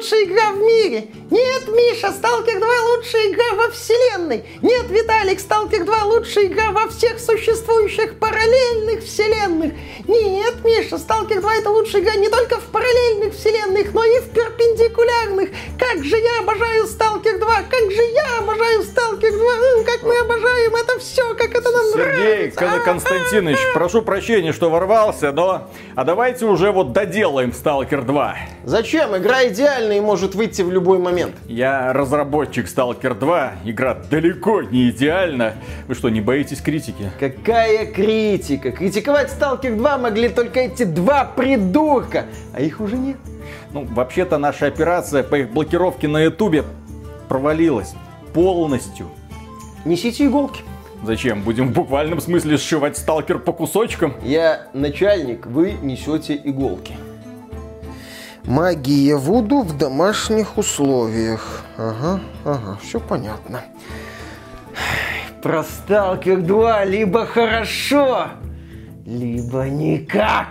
лучшая игра в мире. Нет, Миша, Сталкер 2 лучшая игра во вселенной. Нет, Виталик, Сталкер 2 лучшая игра во всех существующих параллельных вселенных. Нет, Миша, Сталкер 2 это лучшая игра не только в параллельных вселенных, но и в перпендикулярных. Как же я обожаю Сталкер 2, как же я обожаю Сталкер 2, как мы обожаем это все, как это нам Сергей нравится. Константинович, прошу прощения, что ворвался, но... А давайте уже вот доделаем Сталкер 2. Зачем? Игра идеальна и может выйти в любой момент. Я разработчик Сталкер 2. Игра далеко не идеальна. Вы что, не боитесь критики? Какая критика? Критиковать Сталкер 2 могли только эти два придурка, а их уже нет. Ну, вообще-то наша операция по их блокировке на Ютубе провалилась полностью. Несите иголки. Зачем? Будем в буквальном смысле сшивать сталкер по кусочкам? Я начальник, вы несете иголки. Магия Вуду в домашних условиях. Ага, ага, все понятно. Про Сталкер 2 либо хорошо, либо никак.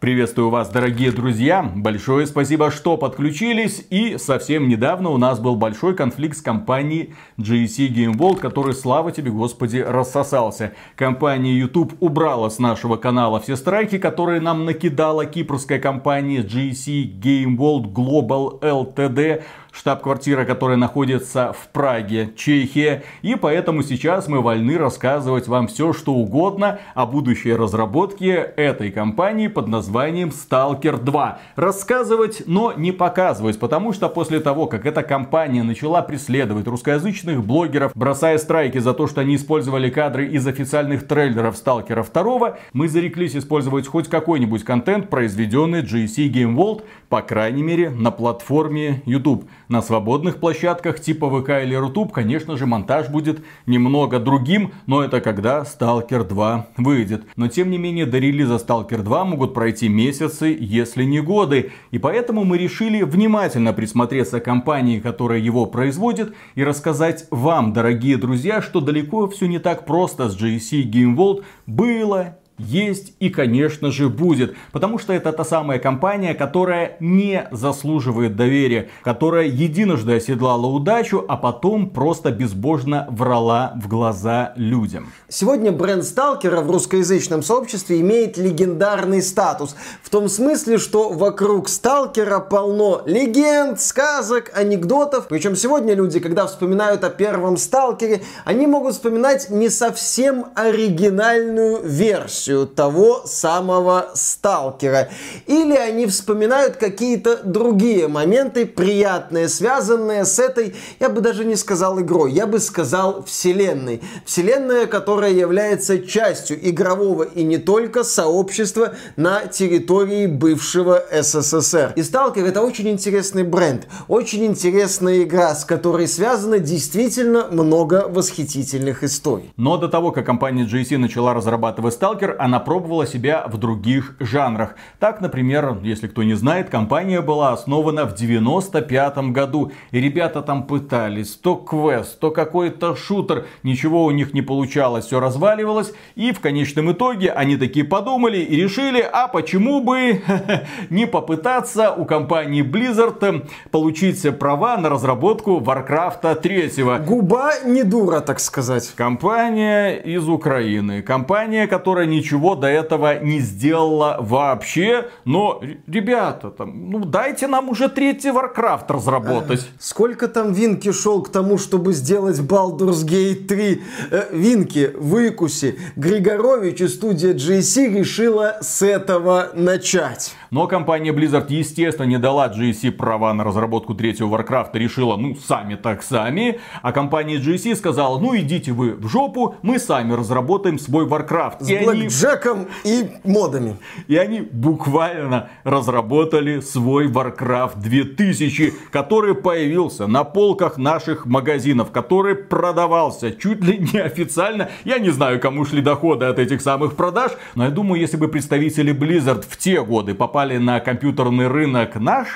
Приветствую вас, дорогие друзья. Большое спасибо, что подключились. И совсем недавно у нас был большой конфликт с компанией GSC Game World, который, слава тебе, господи, рассосался. Компания YouTube убрала с нашего канала все страйки, которые нам накидала кипрская компания GSC Game World Global Ltd штаб-квартира, которая находится в Праге, Чехия. И поэтому сейчас мы вольны рассказывать вам все, что угодно о будущей разработке этой компании под названием Stalker 2. Рассказывать, но не показывать, потому что после того, как эта компания начала преследовать русскоязычных блогеров, бросая страйки за то, что они использовали кадры из официальных трейлеров Stalker 2, мы зареклись использовать хоть какой-нибудь контент, произведенный GSC Game World, по крайней мере, на платформе YouTube. На свободных площадках типа ВК или Рутуб, конечно же, монтаж будет немного другим, но это когда Stalker 2 выйдет. Но тем не менее, до релиза Stalker 2 могут пройти месяцы, если не годы. И поэтому мы решили внимательно присмотреться к компании, которая его производит, и рассказать вам, дорогие друзья, что далеко все не так просто с GSC Game World было, есть и, конечно же, будет. Потому что это та самая компания, которая не заслуживает доверия, которая единожды оседлала удачу, а потом просто безбожно врала в глаза людям. Сегодня бренд Сталкера в русскоязычном сообществе имеет легендарный статус. В том смысле, что вокруг Сталкера полно легенд, сказок, анекдотов. Причем сегодня люди, когда вспоминают о первом Сталкере, они могут вспоминать не совсем оригинальную версию того самого Сталкера. Или они вспоминают какие-то другие моменты, приятные, связанные с этой, я бы даже не сказал игрой, я бы сказал вселенной. Вселенная, которая является частью игрового и не только сообщества на территории бывшего СССР. И Сталкер это очень интересный бренд, очень интересная игра, с которой связано действительно много восхитительных историй. Но до того, как компания GSC начала разрабатывать Stalker, она пробовала себя в других жанрах. Так, например, если кто не знает, компания была основана в 95 году. И ребята там пытались, то квест, то какой-то шутер, ничего у них не получалось, все разваливалось. И в конечном итоге они такие подумали и решили, а почему бы не попытаться у компании Blizzard получить права на разработку Warcraft 3. Губа не дура, так сказать. Компания из Украины. Компания, которая ничего до этого не сделала вообще. Но, ребята, там, ну дайте нам уже третий Warcraft разработать. Сколько там Винки шел к тому, чтобы сделать Baldur's Gate 3? Э, Винки, выкуси. Григорович и студия GSC решила с этого начать. Но компания Blizzard, естественно, не дала GSC права на разработку третьего Warcraft. Решила, ну, сами так сами. А компания GSC сказала, ну, идите вы в жопу, мы сами разработаем свой Warcraft. С Блэкджеком и модами. И они буквально разработали свой Warcraft 2000, который появился на полках наших магазинов, который продавался чуть ли не официально. Я не знаю, кому шли доходы от этих самых продаж, но я думаю, если бы представители Blizzard в те годы попали на компьютерный рынок наш,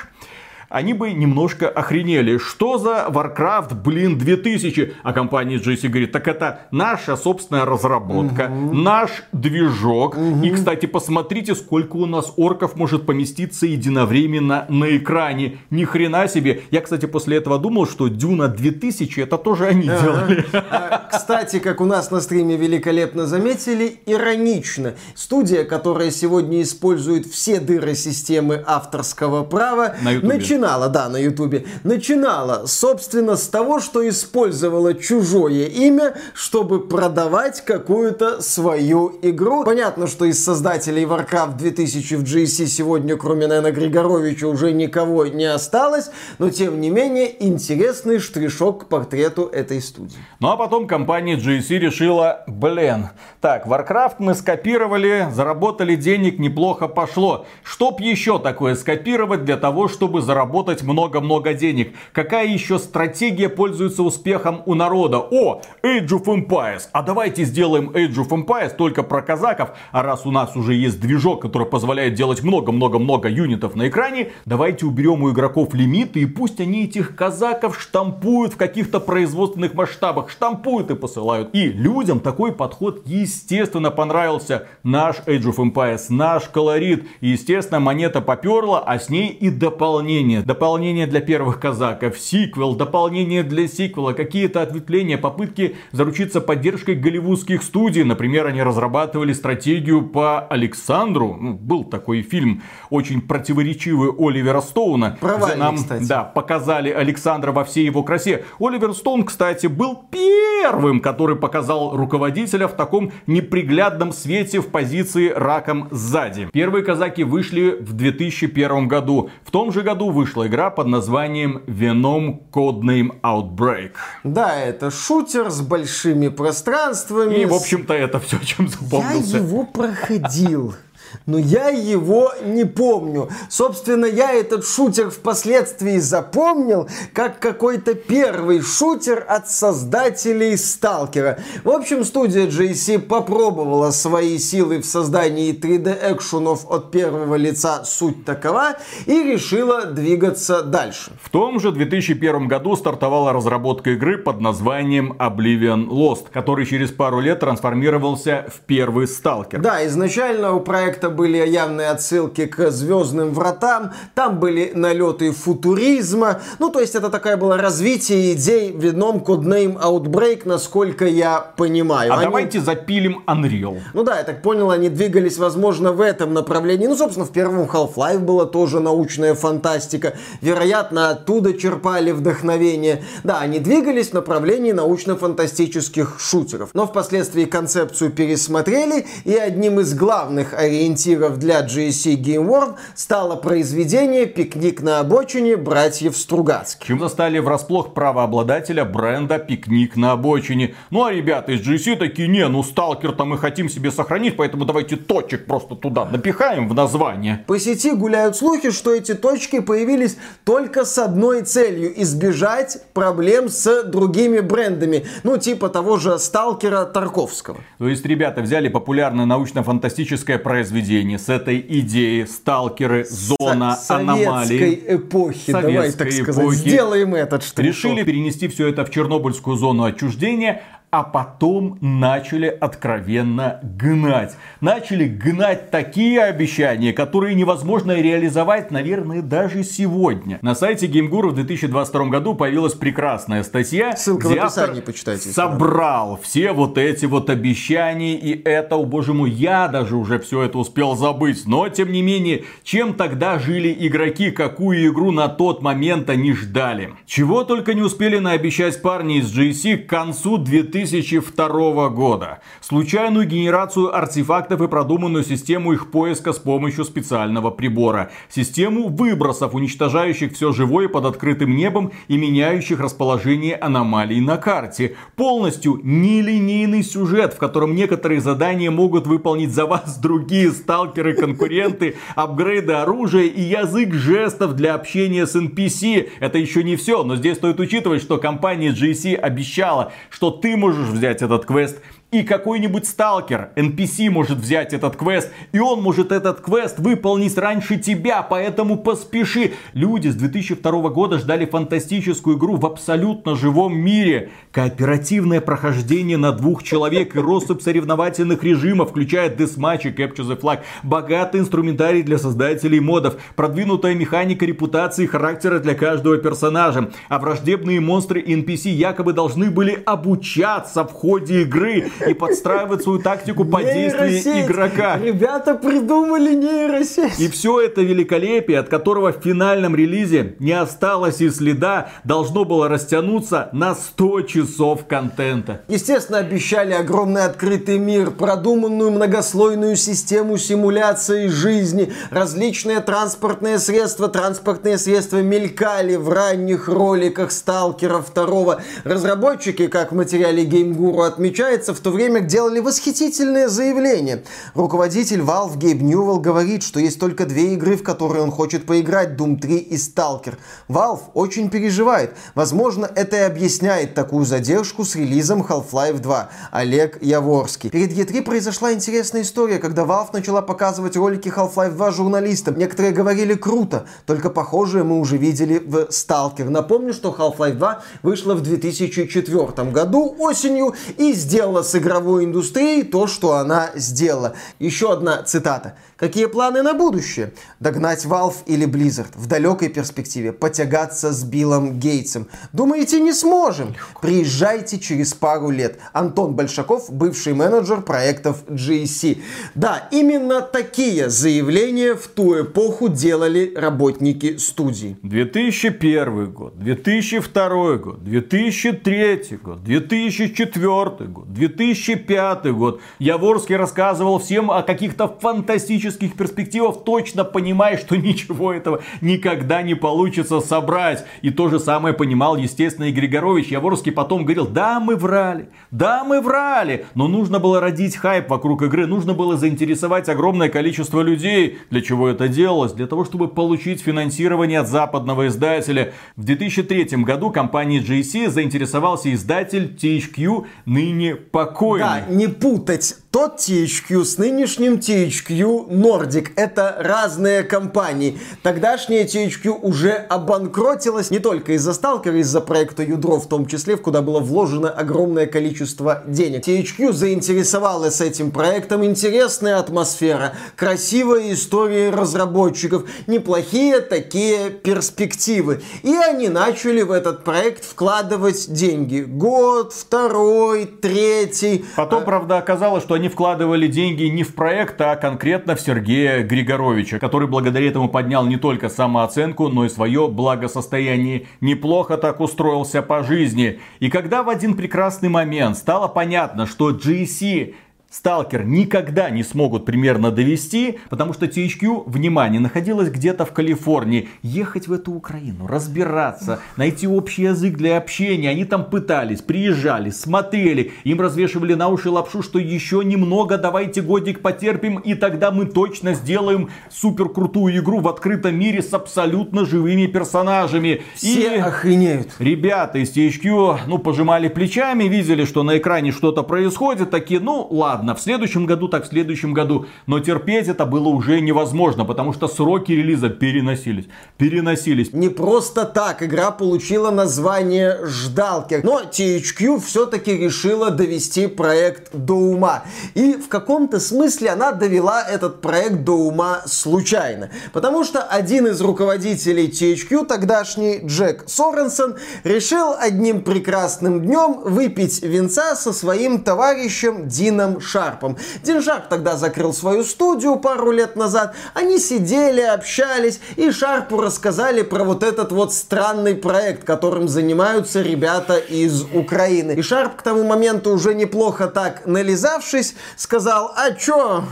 они бы немножко охренели. Что за Warcraft, блин, 2000? А компания GC говорит, так это наша собственная разработка, угу. наш движок. Угу. И, кстати, посмотрите, сколько у нас орков может поместиться единовременно на экране. Ни хрена себе. Я, кстати, после этого думал, что Дюна 2000 это тоже они ага. делали. А, кстати, как у нас на стриме великолепно заметили, иронично. Студия, которая сегодня использует все дыры системы авторского права, на начинала, да, на ютубе, начинала, собственно, с того, что использовала чужое имя, чтобы продавать какую-то свою игру. Понятно, что из создателей Warcraft 2000 в GSC сегодня, кроме, наверное, Григоровича, уже никого не осталось, но, тем не менее, интересный штришок к портрету этой студии. Ну, а потом компания GSC решила, блин, так, Warcraft мы скопировали, заработали денег, неплохо пошло. Чтоб еще такое скопировать для того, чтобы заработать много-много денег? Какая еще стратегия пользуется успехом у народа? О, Age of Empires. А давайте сделаем Age of Empires только про казаков. А раз у нас уже есть движок, который позволяет делать много-много-много юнитов на экране, давайте уберем у игроков лимиты и пусть они этих казаков штампуют в каких-то производственных масштабах. Штампуют и посылают. И людям такой подход естественно понравился. Наш Age of Empires, наш колорит. И естественно монета поперла, а с ней и дополнение. Дополнение для первых казаков, сиквел, дополнение для сиквела, какие-то ответвления, попытки заручиться поддержкой голливудских студий. Например, они разрабатывали стратегию по Александру. Ну, был такой фильм, очень противоречивый Оливера Стоуна. Провальный, нам, кстати. Да, показали Александра во всей его красе. Оливер Стоун, кстати, был первым, который показал руководителя в таком неприглядном свете в позиции раком сзади. Первые казаки вышли в 2001 году. В том же году вышла игра под названием Venom Codename Outbreak. Да, это шутер с большими пространствами. И, в общем-то, это все, чем запомнился. Я его проходил но я его не помню. Собственно, я этот шутер впоследствии запомнил как какой-то первый шутер от создателей Сталкера. В общем, студия JC попробовала свои силы в создании 3D-экшенов от первого лица «Суть такова» и решила двигаться дальше. В том же 2001 году стартовала разработка игры под названием Oblivion Lost, который через пару лет трансформировался в первый Сталкер. Да, изначально у проекта это были явные отсылки к Звездным вратам, там были налеты футуризма. Ну, то есть это такая была развитие идей в одном коднейм Outbreak, насколько я понимаю. А они... давайте запилим Unreal. Ну да, я так понял, они двигались, возможно, в этом направлении. Ну, собственно, в первом Half-Life была тоже научная фантастика. Вероятно, оттуда черпали вдохновение. Да, они двигались в направлении научно-фантастических шутеров. Но впоследствии концепцию пересмотрели, и одним из главных ориентиров ориентиров для GSC Game World стало произведение «Пикник на обочине» братьев Стругацких. Чем застали врасплох правообладателя бренда «Пикник на обочине». Ну а ребята из GSC такие, не, ну сталкер-то мы хотим себе сохранить, поэтому давайте точек просто туда напихаем в название. По сети гуляют слухи, что эти точки появились только с одной целью – избежать проблем с другими брендами. Ну, типа того же сталкера Тарковского. То есть ребята взяли популярное научно-фантастическое произведение произведение с этой идеей сталкеры, зона Со- аномалий. эпохи, советской давай так сказать. Эпохи. Сделаем этот что Решили перенести все это в Чернобыльскую зону отчуждения, а потом начали откровенно гнать. Начали гнать такие обещания, которые невозможно реализовать, наверное, даже сегодня. На сайте GameGuru в 2022 году появилась прекрасная статья, Ссылка где в описании, почитайте. собрал все вот эти вот обещания, и это, о боже мой, я даже уже все это успел забыть. Но, тем не менее, чем тогда жили игроки, какую игру на тот момент они ждали? Чего только не успели наобещать парни из GC к концу 2000 2002 года. Случайную генерацию артефактов и продуманную систему их поиска с помощью специального прибора. Систему выбросов, уничтожающих все живое под открытым небом и меняющих расположение аномалий на карте. Полностью нелинейный сюжет, в котором некоторые задания могут выполнить за вас другие сталкеры-конкуренты, апгрейды оружия и язык жестов для общения с NPC. Это еще не все, но здесь стоит учитывать, что компания GC обещала, что ты можешь можешь взять этот квест И какой-нибудь сталкер, NPC может взять этот квест, и он может этот квест выполнить раньше тебя, поэтому поспеши. Люди с 2002 года ждали фантастическую игру в абсолютно живом мире. Кооперативное прохождение на двух человек и россыпь соревновательных режимов, включая Deathmatch и Capture the Flag. Богатый инструментарий для создателей модов. Продвинутая механика репутации и характера для каждого персонажа. А враждебные монстры и NPC якобы должны были обучаться в ходе игры и подстраивать свою тактику по действию игрока. Ребята придумали нейросеть. И все это великолепие, от которого в финальном релизе не осталось и следа, должно было растянуться на 100 часов контента. Естественно, обещали огромный открытый мир, продуманную многослойную систему симуляции жизни, различные транспортные средства, транспортные средства мелькали в ранних роликах Сталкера 2. Разработчики, как в материале Game Guru отмечается, в то время делали восхитительные заявления. Руководитель Valve Гейб Ньюэлл говорит, что есть только две игры, в которые он хочет поиграть, Doom 3 и Stalker. Valve очень переживает. Возможно, это и объясняет такую задержку с релизом Half-Life 2. Олег Яворский. Перед E3 произошла интересная история, когда Valve начала показывать ролики Half-Life 2 журналистам. Некоторые говорили круто, только похожее мы уже видели в Stalker. Напомню, что Half-Life 2 вышла в 2004 году осенью и сделала с игровой индустрией то, что она сделала. Еще одна цитата. Какие планы на будущее? Догнать Valve или Blizzard? В далекой перспективе потягаться с Биллом Гейтсом. Думаете, не сможем? Приезжайте через пару лет. Антон Большаков, бывший менеджер проектов GSC. Да, именно такие заявления в ту эпоху делали работники студии. 2001 год, 2002 год, 2003 год, 2004 год, 2005 год. Яворский рассказывал всем о каких-то фантастических перспективах, точно понимая, что ничего этого никогда не получится собрать. И то же самое понимал, естественно, и Григорович. Яворский потом говорил, да, мы врали, да, мы врали. Но нужно было родить хайп вокруг игры, нужно было заинтересовать огромное количество людей. Для чего это делалось? Для того, чтобы получить финансирование от западного издателя. В 2003 году компанией GC заинтересовался издатель THQ, ныне покойный. Да, не путать тот THQ с нынешним THQ Nordic. Это разные компании. Тогдашняя THQ уже обанкротилась не только из-за сталкера, из-за проекта Ядро в том числе, в куда было вложено огромное количество денег. THQ заинтересовалась этим проектом. Интересная атмосфера, красивая история разработчиков, неплохие такие перспективы. И они начали в этот проект вкладывать деньги. Год, второй, третий. Потом, а... правда, оказалось, что они вкладывали деньги не в проект, а конкретно в Сергея Григоровича, который благодаря этому поднял не только самооценку, но и свое благосостояние. Неплохо так устроился по жизни. И когда в один прекрасный момент стало понятно, что GC Сталкер никогда не смогут примерно довести, потому что THQ, внимание, находилась где-то в Калифорнии. Ехать в эту Украину, разбираться, найти общий язык для общения. Они там пытались, приезжали, смотрели, им развешивали на уши лапшу, что еще немного, давайте годик потерпим, и тогда мы точно сделаем супер крутую игру в открытом мире с абсолютно живыми персонажами. Все и охренеют. Ребята из THQ, ну, пожимали плечами, видели, что на экране что-то происходит, такие, ну, ладно ладно, в следующем году так в следующем году. Но терпеть это было уже невозможно, потому что сроки релиза переносились. Переносились. Не просто так игра получила название Ждалки. Но THQ все-таки решила довести проект до ума. И в каком-то смысле она довела этот проект до ума случайно. Потому что один из руководителей THQ, тогдашний Джек Соренсон, решил одним прекрасным днем выпить венца со своим товарищем Дином Шарпом. Дин Шарп тогда закрыл свою студию пару лет назад. Они сидели, общались, и Шарпу рассказали про вот этот вот странный проект, которым занимаются ребята из Украины. И Шарп к тому моменту уже неплохо так нализавшись, сказал, а чё,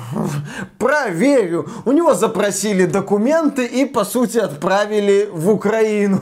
проверю. У него запросили документы и, по сути, отправили в Украину.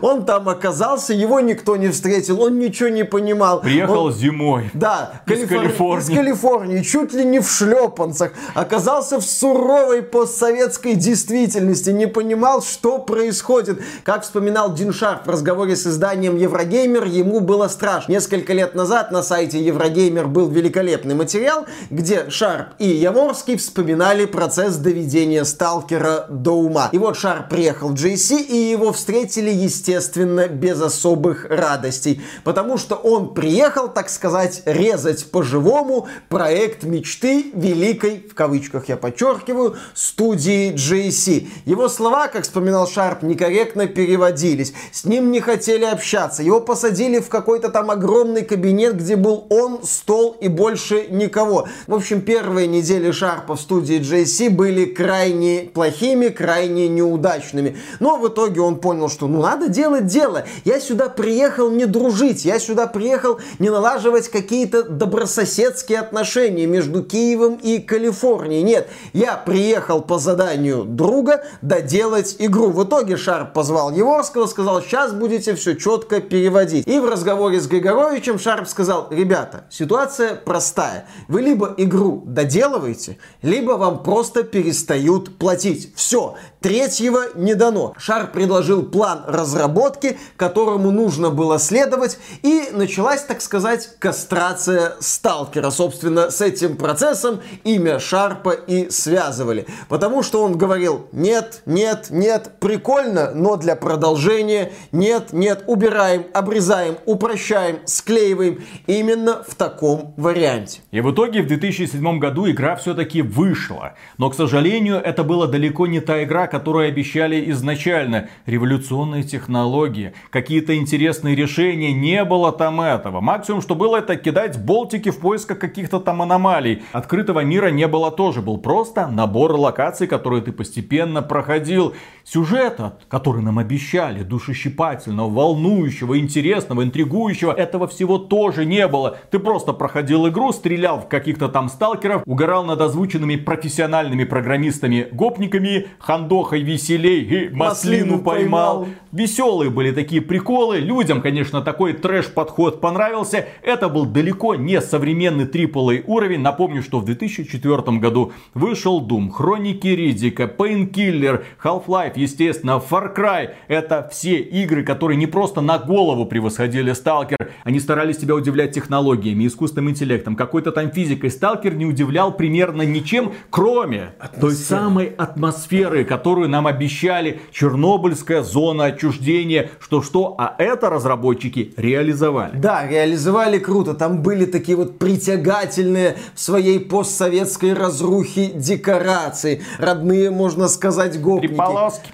Он там оказался, его никто не встретил, он ничего не понимал. Приехал он... зимой. Да. Из Калифорнии. Из Калифорнии Калифорнии, чуть ли не в шлепанцах, оказался в суровой постсоветской действительности, не понимал, что происходит. Как вспоминал Дин Шарп в разговоре с изданием Еврогеймер, ему было страшно. Несколько лет назад на сайте Еврогеймер был великолепный материал, где Шарп и Яворский вспоминали процесс доведения сталкера до ума. И вот Шарп приехал в JC, и его встретили, естественно, без особых радостей. Потому что он приехал, так сказать, резать по-живому проект мечты великой, в кавычках я подчеркиваю, студии JC. Его слова, как вспоминал Шарп, некорректно переводились. С ним не хотели общаться. Его посадили в какой-то там огромный кабинет, где был он, стол и больше никого. В общем, первые недели Шарпа в студии JC были крайне плохими, крайне неудачными. Но в итоге он понял, что ну надо делать дело. Я сюда приехал не дружить, я сюда приехал не налаживать какие-то добрососедские отношения между Киевом и Калифорнией. Нет, я приехал по заданию друга доделать игру. В итоге Шарп позвал Еворского, сказал, сейчас будете все четко переводить. И в разговоре с Григоровичем Шарп сказал, ребята, ситуация простая. Вы либо игру доделываете, либо вам просто перестают платить. Все, третьего не дано. Шарп предложил план разработки, которому нужно было следовать, и началась, так сказать, кастрация сталкера. Собственно, с этим процессом имя Шарпа и связывали. Потому что он говорил, нет, нет, нет, прикольно, но для продолжения нет, нет, убираем, обрезаем, упрощаем, склеиваем. Именно в таком варианте. И в итоге в 2007 году игра все-таки вышла. Но, к сожалению, это была далеко не та игра, которую обещали изначально. Революционные технологии, какие-то интересные решения, не было там этого. Максимум, что было, это кидать болтики в поисках каких-то там аномалий. Открытого мира не было тоже, был просто набор локаций, которые ты постепенно проходил. Сюжета, который нам обещали, душещипательного, волнующего, интересного, интригующего, этого всего тоже не было. Ты просто проходил игру, стрелял в каких-то там сталкеров, угорал над озвученными профессиональными программистами-гопниками, хандохой веселей и маслину, маслину поймал. поймал. Веселые были такие приколы, людям, конечно, такой трэш-подход понравился. Это был далеко не современный AAA уровень. Напомню, что в 2004 году вышел Doom, Хроники Ридика, Painkiller, Half-Life, естественно, Far Cry. Это все игры, которые не просто на голову превосходили Сталкер, они старались тебя удивлять технологиями, искусственным интеллектом, какой-то там физикой. Сталкер не удивлял примерно ничем, кроме Атмосфера. той самой атмосферы, которую нам обещали. Чернобыльская зона отчуждения, что-что, а это разработчики реализовали. Да, реализовали круто. Там были такие вот притягательные в своей постсоветской разрухе декорации. Родные, можно сказать, гопники.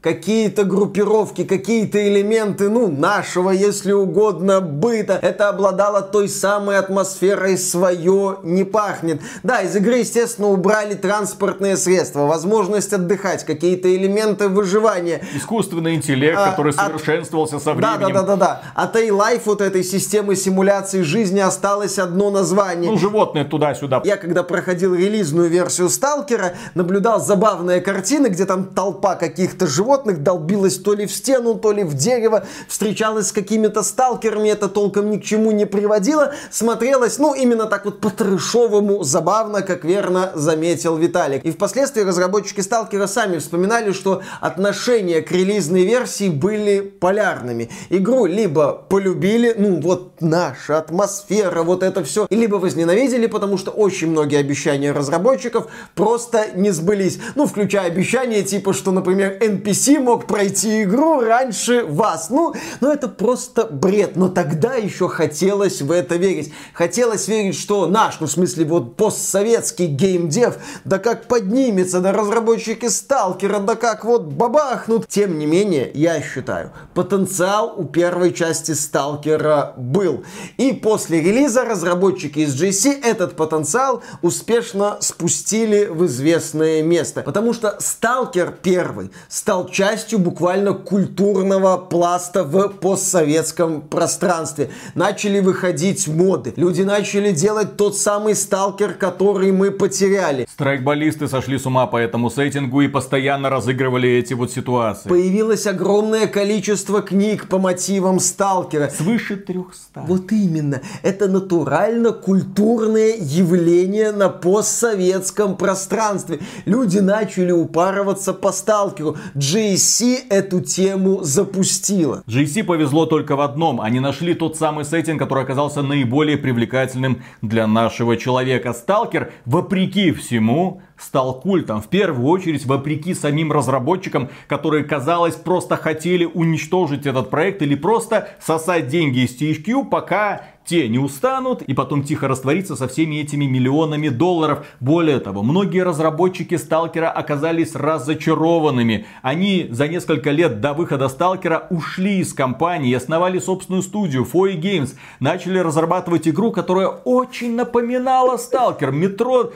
Какие-то группировки, какие-то элементы, ну, нашего, если угодно, быта. Это обладало той самой атмосферой свое не пахнет. Да, из игры, естественно, убрали транспортные средства, возможность отдыхать, какие-то элементы выживания. Искусственный интеллект, а, который совершенствовался от... со временем. Да, да, да, да, да. От A-Life вот этой системы симуляции жизни осталось одно название. Ну, животные туда-сюда. Я когда проходил релизную версию Сталкера, наблюдал забавные картины, где там толпа каких-то животных долбилась то ли в стену, то ли в дерево, встречалась с какими-то сталкерами, это толком ни к чему не приводило, смотрелось, ну, именно так вот по-трешовому забавно, как верно заметил Виталик. И впоследствии разработчики Сталкера сами вспоминали, что отношения к релизной версии были полярными. Игру либо полюбили, ну, вот наша атмосфера, вот это все, либо возненавидели, потому что очень многие обещания разработчиков просто не сбылись. Ну, включая обещания типа, что, например, NPC мог пройти игру раньше вас. Ну, ну это просто бред. Но тогда еще хотелось в это верить. Хотелось верить, что наш, ну в смысле вот постсоветский геймдев, да как поднимется, да разработчики Сталкера, да как вот бабахнут. Тем не менее, я считаю, потенциал у первой части Сталкера был. И после релиза разработчики из GC этот потенциал успешно спустили в известное место. Потому что Сталкер первый стал частью буквально культурного пласта в постсоветском пространстве. Начали выходить моды. Люди начали делать тот самый сталкер, который мы потеряли. Страйкболисты сошли с ума по этому сеттингу и постоянно разыгрывали эти вот ситуации. Появилось огромное количество книг по мотивам сталкера. Свыше 300. Вот именно. Это натурально культурные явление на постсоветском пространстве. Люди начали упарываться по сталкеру. GSC эту тему запустила. GSC повезло только в одном. Они нашли тот самый сеттинг, который оказался наиболее привлекательным для нашего человека. Сталкер, вопреки всему, стал культом. В первую очередь, вопреки самим разработчикам, которые, казалось, просто хотели уничтожить этот проект или просто сосать деньги из THQ, пока те не устанут и потом тихо раствориться со всеми этими миллионами долларов. Более того, многие разработчики Сталкера оказались разочарованными. Они за несколько лет до выхода Сталкера ушли из компании основали собственную студию Foy Games. Начали разрабатывать игру, которая очень напоминала Сталкер. Метро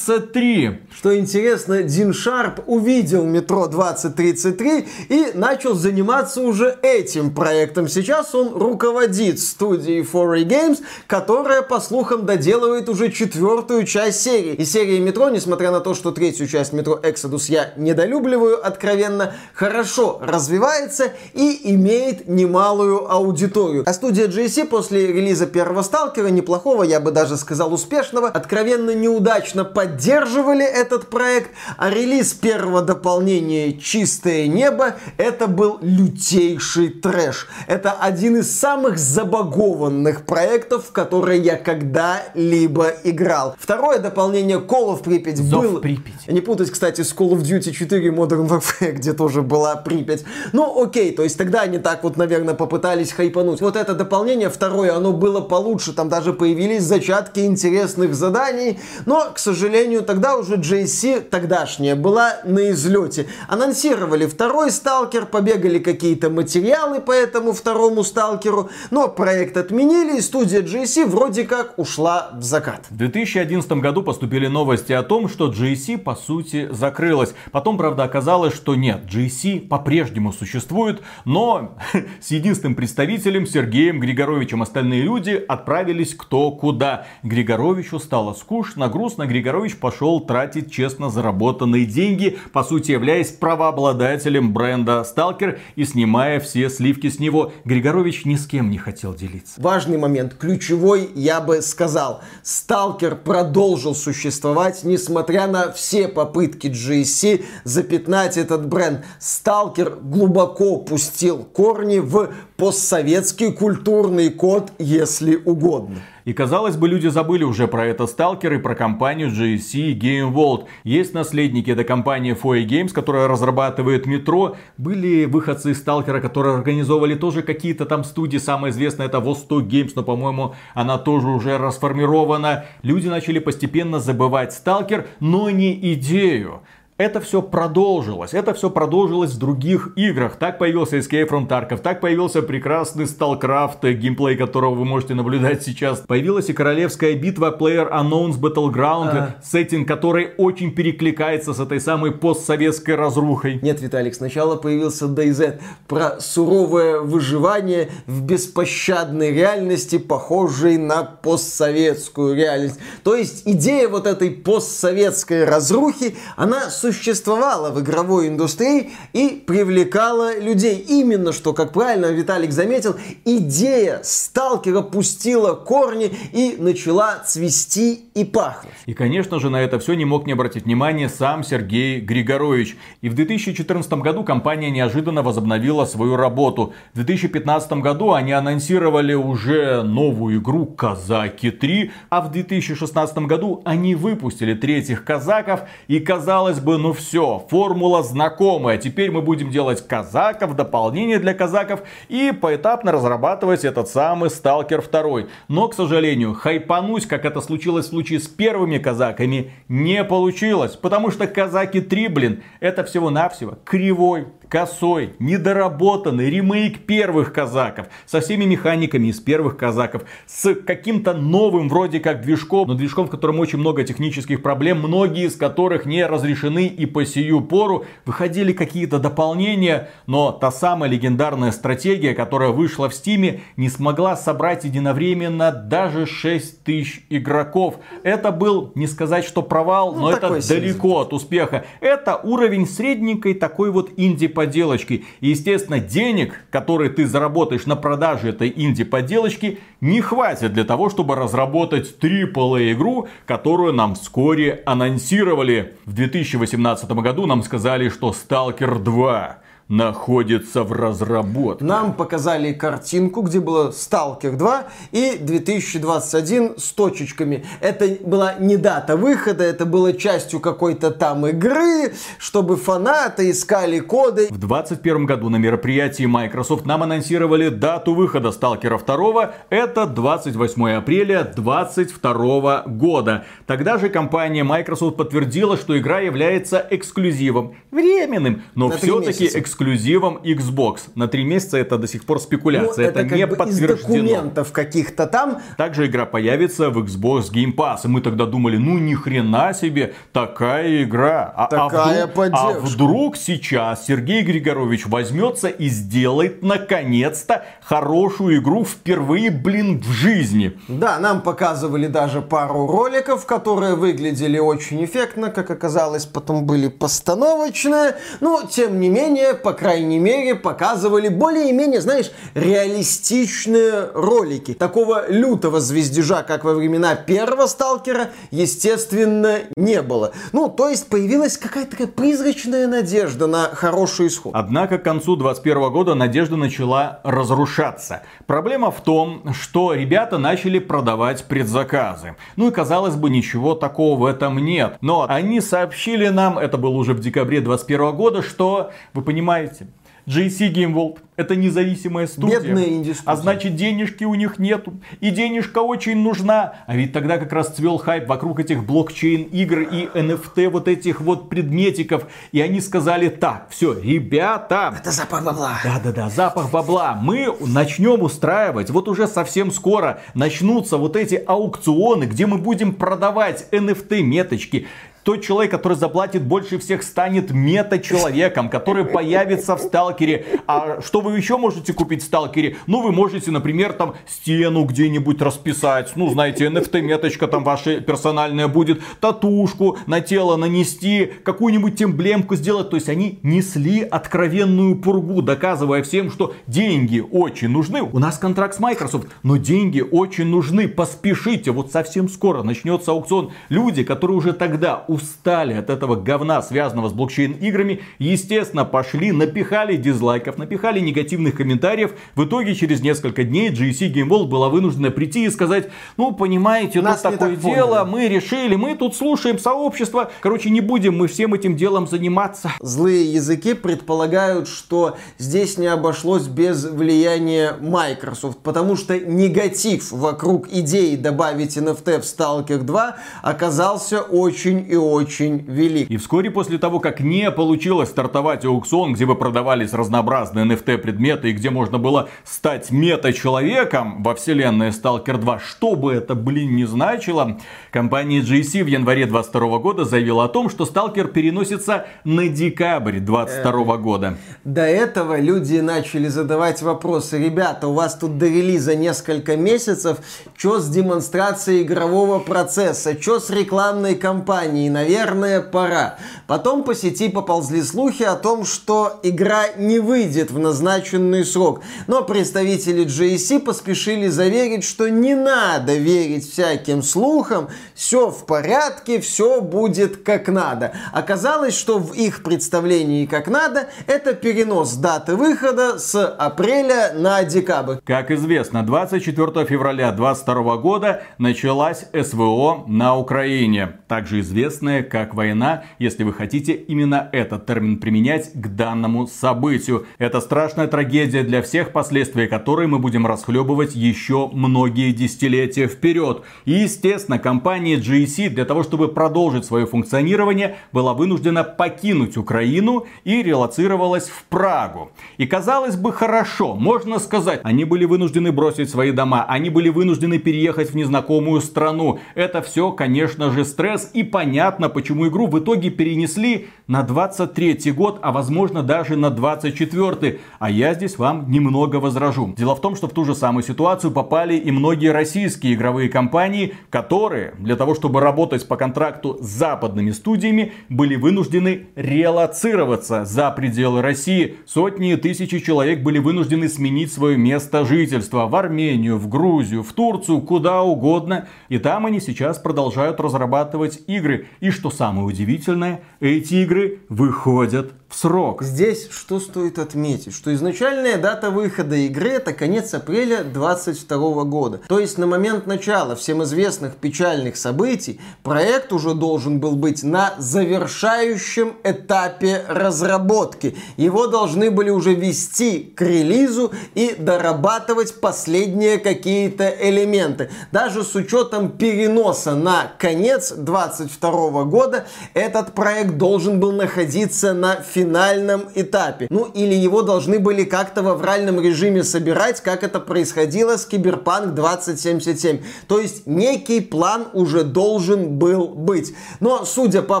2033. Что интересно, Дин Шарп увидел Метро 2033 и начал заниматься уже этим проектом. Сейчас он руководит студией студии 4A Games, которая, по слухам, доделывает уже четвертую часть серии. И серия Метро, несмотря на то, что третью часть Метро Exodus я недолюбливаю откровенно, хорошо развивается и имеет немалую аудиторию. А студия GSC после релиза первого Сталкера, неплохого, я бы даже сказал успешного, откровенно неудачно поддерживали этот проект, а релиз первого дополнения «Чистое небо» это был лютейший трэш. Это один из самых забагов рискованных проектов, в которые я когда-либо играл. Второе дополнение Call of Pripyat Зов был... Припять. Не путать, кстати, с Call of Duty 4 Modern Warfare, где тоже была Припять. Ну, окей, то есть тогда они так вот, наверное, попытались хайпануть. Вот это дополнение, второе, оно было получше, там даже появились зачатки интересных заданий, но, к сожалению, тогда уже JC, тогдашняя, была на излете. Анонсировали второй сталкер, побегали какие-то материалы по этому второму сталкеру, но проект отменили, и студия GSC вроде как ушла в закат. В 2011 году поступили новости о том, что GSC по сути закрылась. Потом, правда, оказалось, что нет, GSC по-прежнему существует, но с единственным представителем Сергеем Григоровичем остальные люди отправились кто куда. Григоровичу стало скучно, грустно, Григорович пошел тратить честно заработанные деньги, по сути являясь правообладателем бренда Stalker и снимая все сливки с него. Григорович ни с кем не хотел делиться. Важный момент, ключевой, я бы сказал. Сталкер продолжил существовать, несмотря на все попытки GSC запятнать этот бренд. Сталкер глубоко пустил корни в постсоветский культурный код, если угодно. И казалось бы, люди забыли уже про это Сталкер и про компанию GSC Game World. Есть наследники этой компании Foy Games, которая разрабатывает метро. Были выходцы из Сталкера, которые организовывали тоже какие-то там студии. Самая известная это Восток Games, но, по-моему, она тоже уже расформирована. Люди начали постепенно забывать Сталкер, но не идею это все продолжилось. Это все продолжилось в других играх. Так появился Escape from Tarkov, так появился прекрасный StarCraft, геймплей которого вы можете наблюдать сейчас. Появилась и королевская битва Player Unknown's Battleground, а. сеттинг, который очень перекликается с этой самой постсоветской разрухой. Нет, Виталик, сначала появился DayZ про суровое выживание в беспощадной реальности, похожей на постсоветскую реальность. То есть идея вот этой постсоветской разрухи, она существовала в игровой индустрии и привлекала людей. Именно что, как правильно Виталик заметил, идея сталкера пустила корни и начала цвести и пахнуть. И, конечно же, на это все не мог не обратить внимание сам Сергей Григорович. И в 2014 году компания неожиданно возобновила свою работу. В 2015 году они анонсировали уже новую игру «Казаки 3», а в 2016 году они выпустили третьих казаков, и казалось бы, ну все, формула знакомая. Теперь мы будем делать казаков, дополнение для казаков и поэтапно разрабатывать этот самый Сталкер 2. Но, к сожалению, хайпануть, как это случилось в случае с первыми казаками, не получилось. Потому что казаки 3, блин, это всего-навсего кривой косой, недоработанный ремейк первых казаков, со всеми механиками из первых казаков, с каким-то новым вроде как движком, но движком, в котором очень много технических проблем, многие из которых не разрешены и по сию пору выходили какие-то дополнения, но та самая легендарная стратегия, которая вышла в Стиме, не смогла собрать единовременно даже 6 тысяч игроков. Это был, не сказать, что провал, ну, но это далеко от успеха. Это уровень средненькой такой вот инди-поделочки. И, естественно, денег, которые ты заработаешь на продаже этой инди-поделочки, не хватит для того, чтобы разработать AAA игру, которую нам вскоре анонсировали. В 2018 году нам сказали, что Stalker 2 находится в разработке. Нам показали картинку, где было Stalker 2 и 2021 с точечками. Это была не дата выхода, это было частью какой-то там игры, чтобы фанаты искали коды. В 2021 году на мероприятии Microsoft нам анонсировали дату выхода Stalker 2. Это 28 апреля 2022 года. Тогда же компания Microsoft подтвердила, что игра является эксклюзивом. Временным, но все-таки эксклюзивом эксклюзивом Xbox. На три месяца это до сих пор спекуляция. Ну, это, это не подтверждено. Из документов каких-то там. Также игра появится в Xbox Game Pass. И мы тогда думали, ну ни хрена себе, такая игра. А, а такая а вдруг, а вдруг сейчас Сергей Григорович возьмется и сделает наконец-то хорошую игру впервые, блин, в жизни. Да, нам показывали даже пару роликов, которые выглядели очень эффектно, как оказалось, потом были постановочные. Но, тем не менее, по крайней мере, показывали более-менее, знаешь, реалистичные ролики. Такого лютого звездежа, как во времена первого Сталкера, естественно, не было. Ну, то есть появилась какая-то такая призрачная надежда на хороший исход. Однако к концу 2021 года надежда начала разрушаться. Проблема в том, что ребята начали продавать предзаказы. Ну и казалось бы, ничего такого в этом нет. Но они сообщили нам, это было уже в декабре 2021 года, что, вы понимаете, понимаете, JC Game World это независимая студия. Бедная инди А значит денежки у них нету. И денежка очень нужна. А ведь тогда как раз цвел хайп вокруг этих блокчейн игр и NFT вот этих вот предметиков. И они сказали так, все, ребята. Это запах бабла. Да-да-да, запах бабла. Мы начнем устраивать, вот уже совсем скоро начнутся вот эти аукционы, где мы будем продавать NFT меточки тот человек, который заплатит больше всех, станет мета-человеком, который появится в сталкере. А что вы еще можете купить в сталкере? Ну, вы можете, например, там стену где-нибудь расписать. Ну, знаете, NFT-меточка там ваша персональная будет. Татушку на тело нанести. Какую-нибудь эмблемку сделать. То есть они несли откровенную пургу, доказывая всем, что деньги очень нужны. У нас контракт с Microsoft, но деньги очень нужны. Поспешите, вот совсем скоро начнется аукцион. Люди, которые уже тогда устали от этого говна, связанного с блокчейн-играми, естественно, пошли, напихали дизлайков, напихали негативных комментариев. В итоге, через несколько дней GSC Game World была вынуждена прийти и сказать, ну, понимаете, Нас тут такое дело, поняли. мы решили, мы тут слушаем сообщество. Короче, не будем мы всем этим делом заниматься. Злые языки предполагают, что здесь не обошлось без влияния Microsoft, потому что негатив вокруг идеи добавить NFT в Stalker 2 оказался очень и очень велик. И вскоре после того, как не получилось стартовать аукцион, где бы продавались разнообразные NFT предметы и где можно было стать мета-человеком во вселенной Stalker 2, что бы это, блин, не значило, компания GC в январе 22 года заявила о том, что Stalker переносится на декабрь 22 года. До этого люди начали задавать вопросы. Ребята, у вас тут до релиза несколько месяцев. Что с демонстрацией игрового процесса? Что с рекламной кампанией? Наверное, пора. Потом по сети поползли слухи о том, что игра не выйдет в назначенный срок. Но представители GSC поспешили заверить, что не надо верить всяким слухам, все в порядке, все будет как надо. Оказалось, что в их представлении как надо, это перенос даты выхода с апреля на декабрь. Как известно, 24 февраля 2022 года началась СВО на Украине, также известная как война, если вы хотите именно этот термин применять к данному событию. Это страшная трагедия для всех, последствия которой мы будем расхлебывать еще многие десятилетия вперед. И естественно, компания GEC для того, чтобы продолжить свое функционирование, была вынуждена покинуть Украину и релацировалась в Прагу. И казалось бы хорошо, можно сказать, они были вынуждены бросить свои дома, они были вынуждены переехать в незнакомую страну. Это все, конечно же, стресс и понятно понятно, почему игру в итоге перенесли на 23 год, а возможно даже на 24. А я здесь вам немного возражу. Дело в том, что в ту же самую ситуацию попали и многие российские игровые компании, которые для того, чтобы работать по контракту с западными студиями, были вынуждены релацироваться за пределы России. Сотни и тысячи человек были вынуждены сменить свое место жительства в Армению, в Грузию, в Турцию, куда угодно. И там они сейчас продолжают разрабатывать игры. И что самое удивительное, эти игры выходят в срок. Здесь что стоит отметить, что изначальная дата выхода игры это конец апреля 22 года. То есть на момент начала всем известных печальных событий проект уже должен был быть на завершающем этапе разработки. Его должны были уже вести к релизу и дорабатывать последние какие-то элементы. Даже с учетом переноса на конец 22 года этот проект должен был находиться на финальном этапе. Ну или его должны были как-то в авральном режиме собирать, как это происходило с Киберпанк 2077. То есть некий план уже должен был быть. Но судя по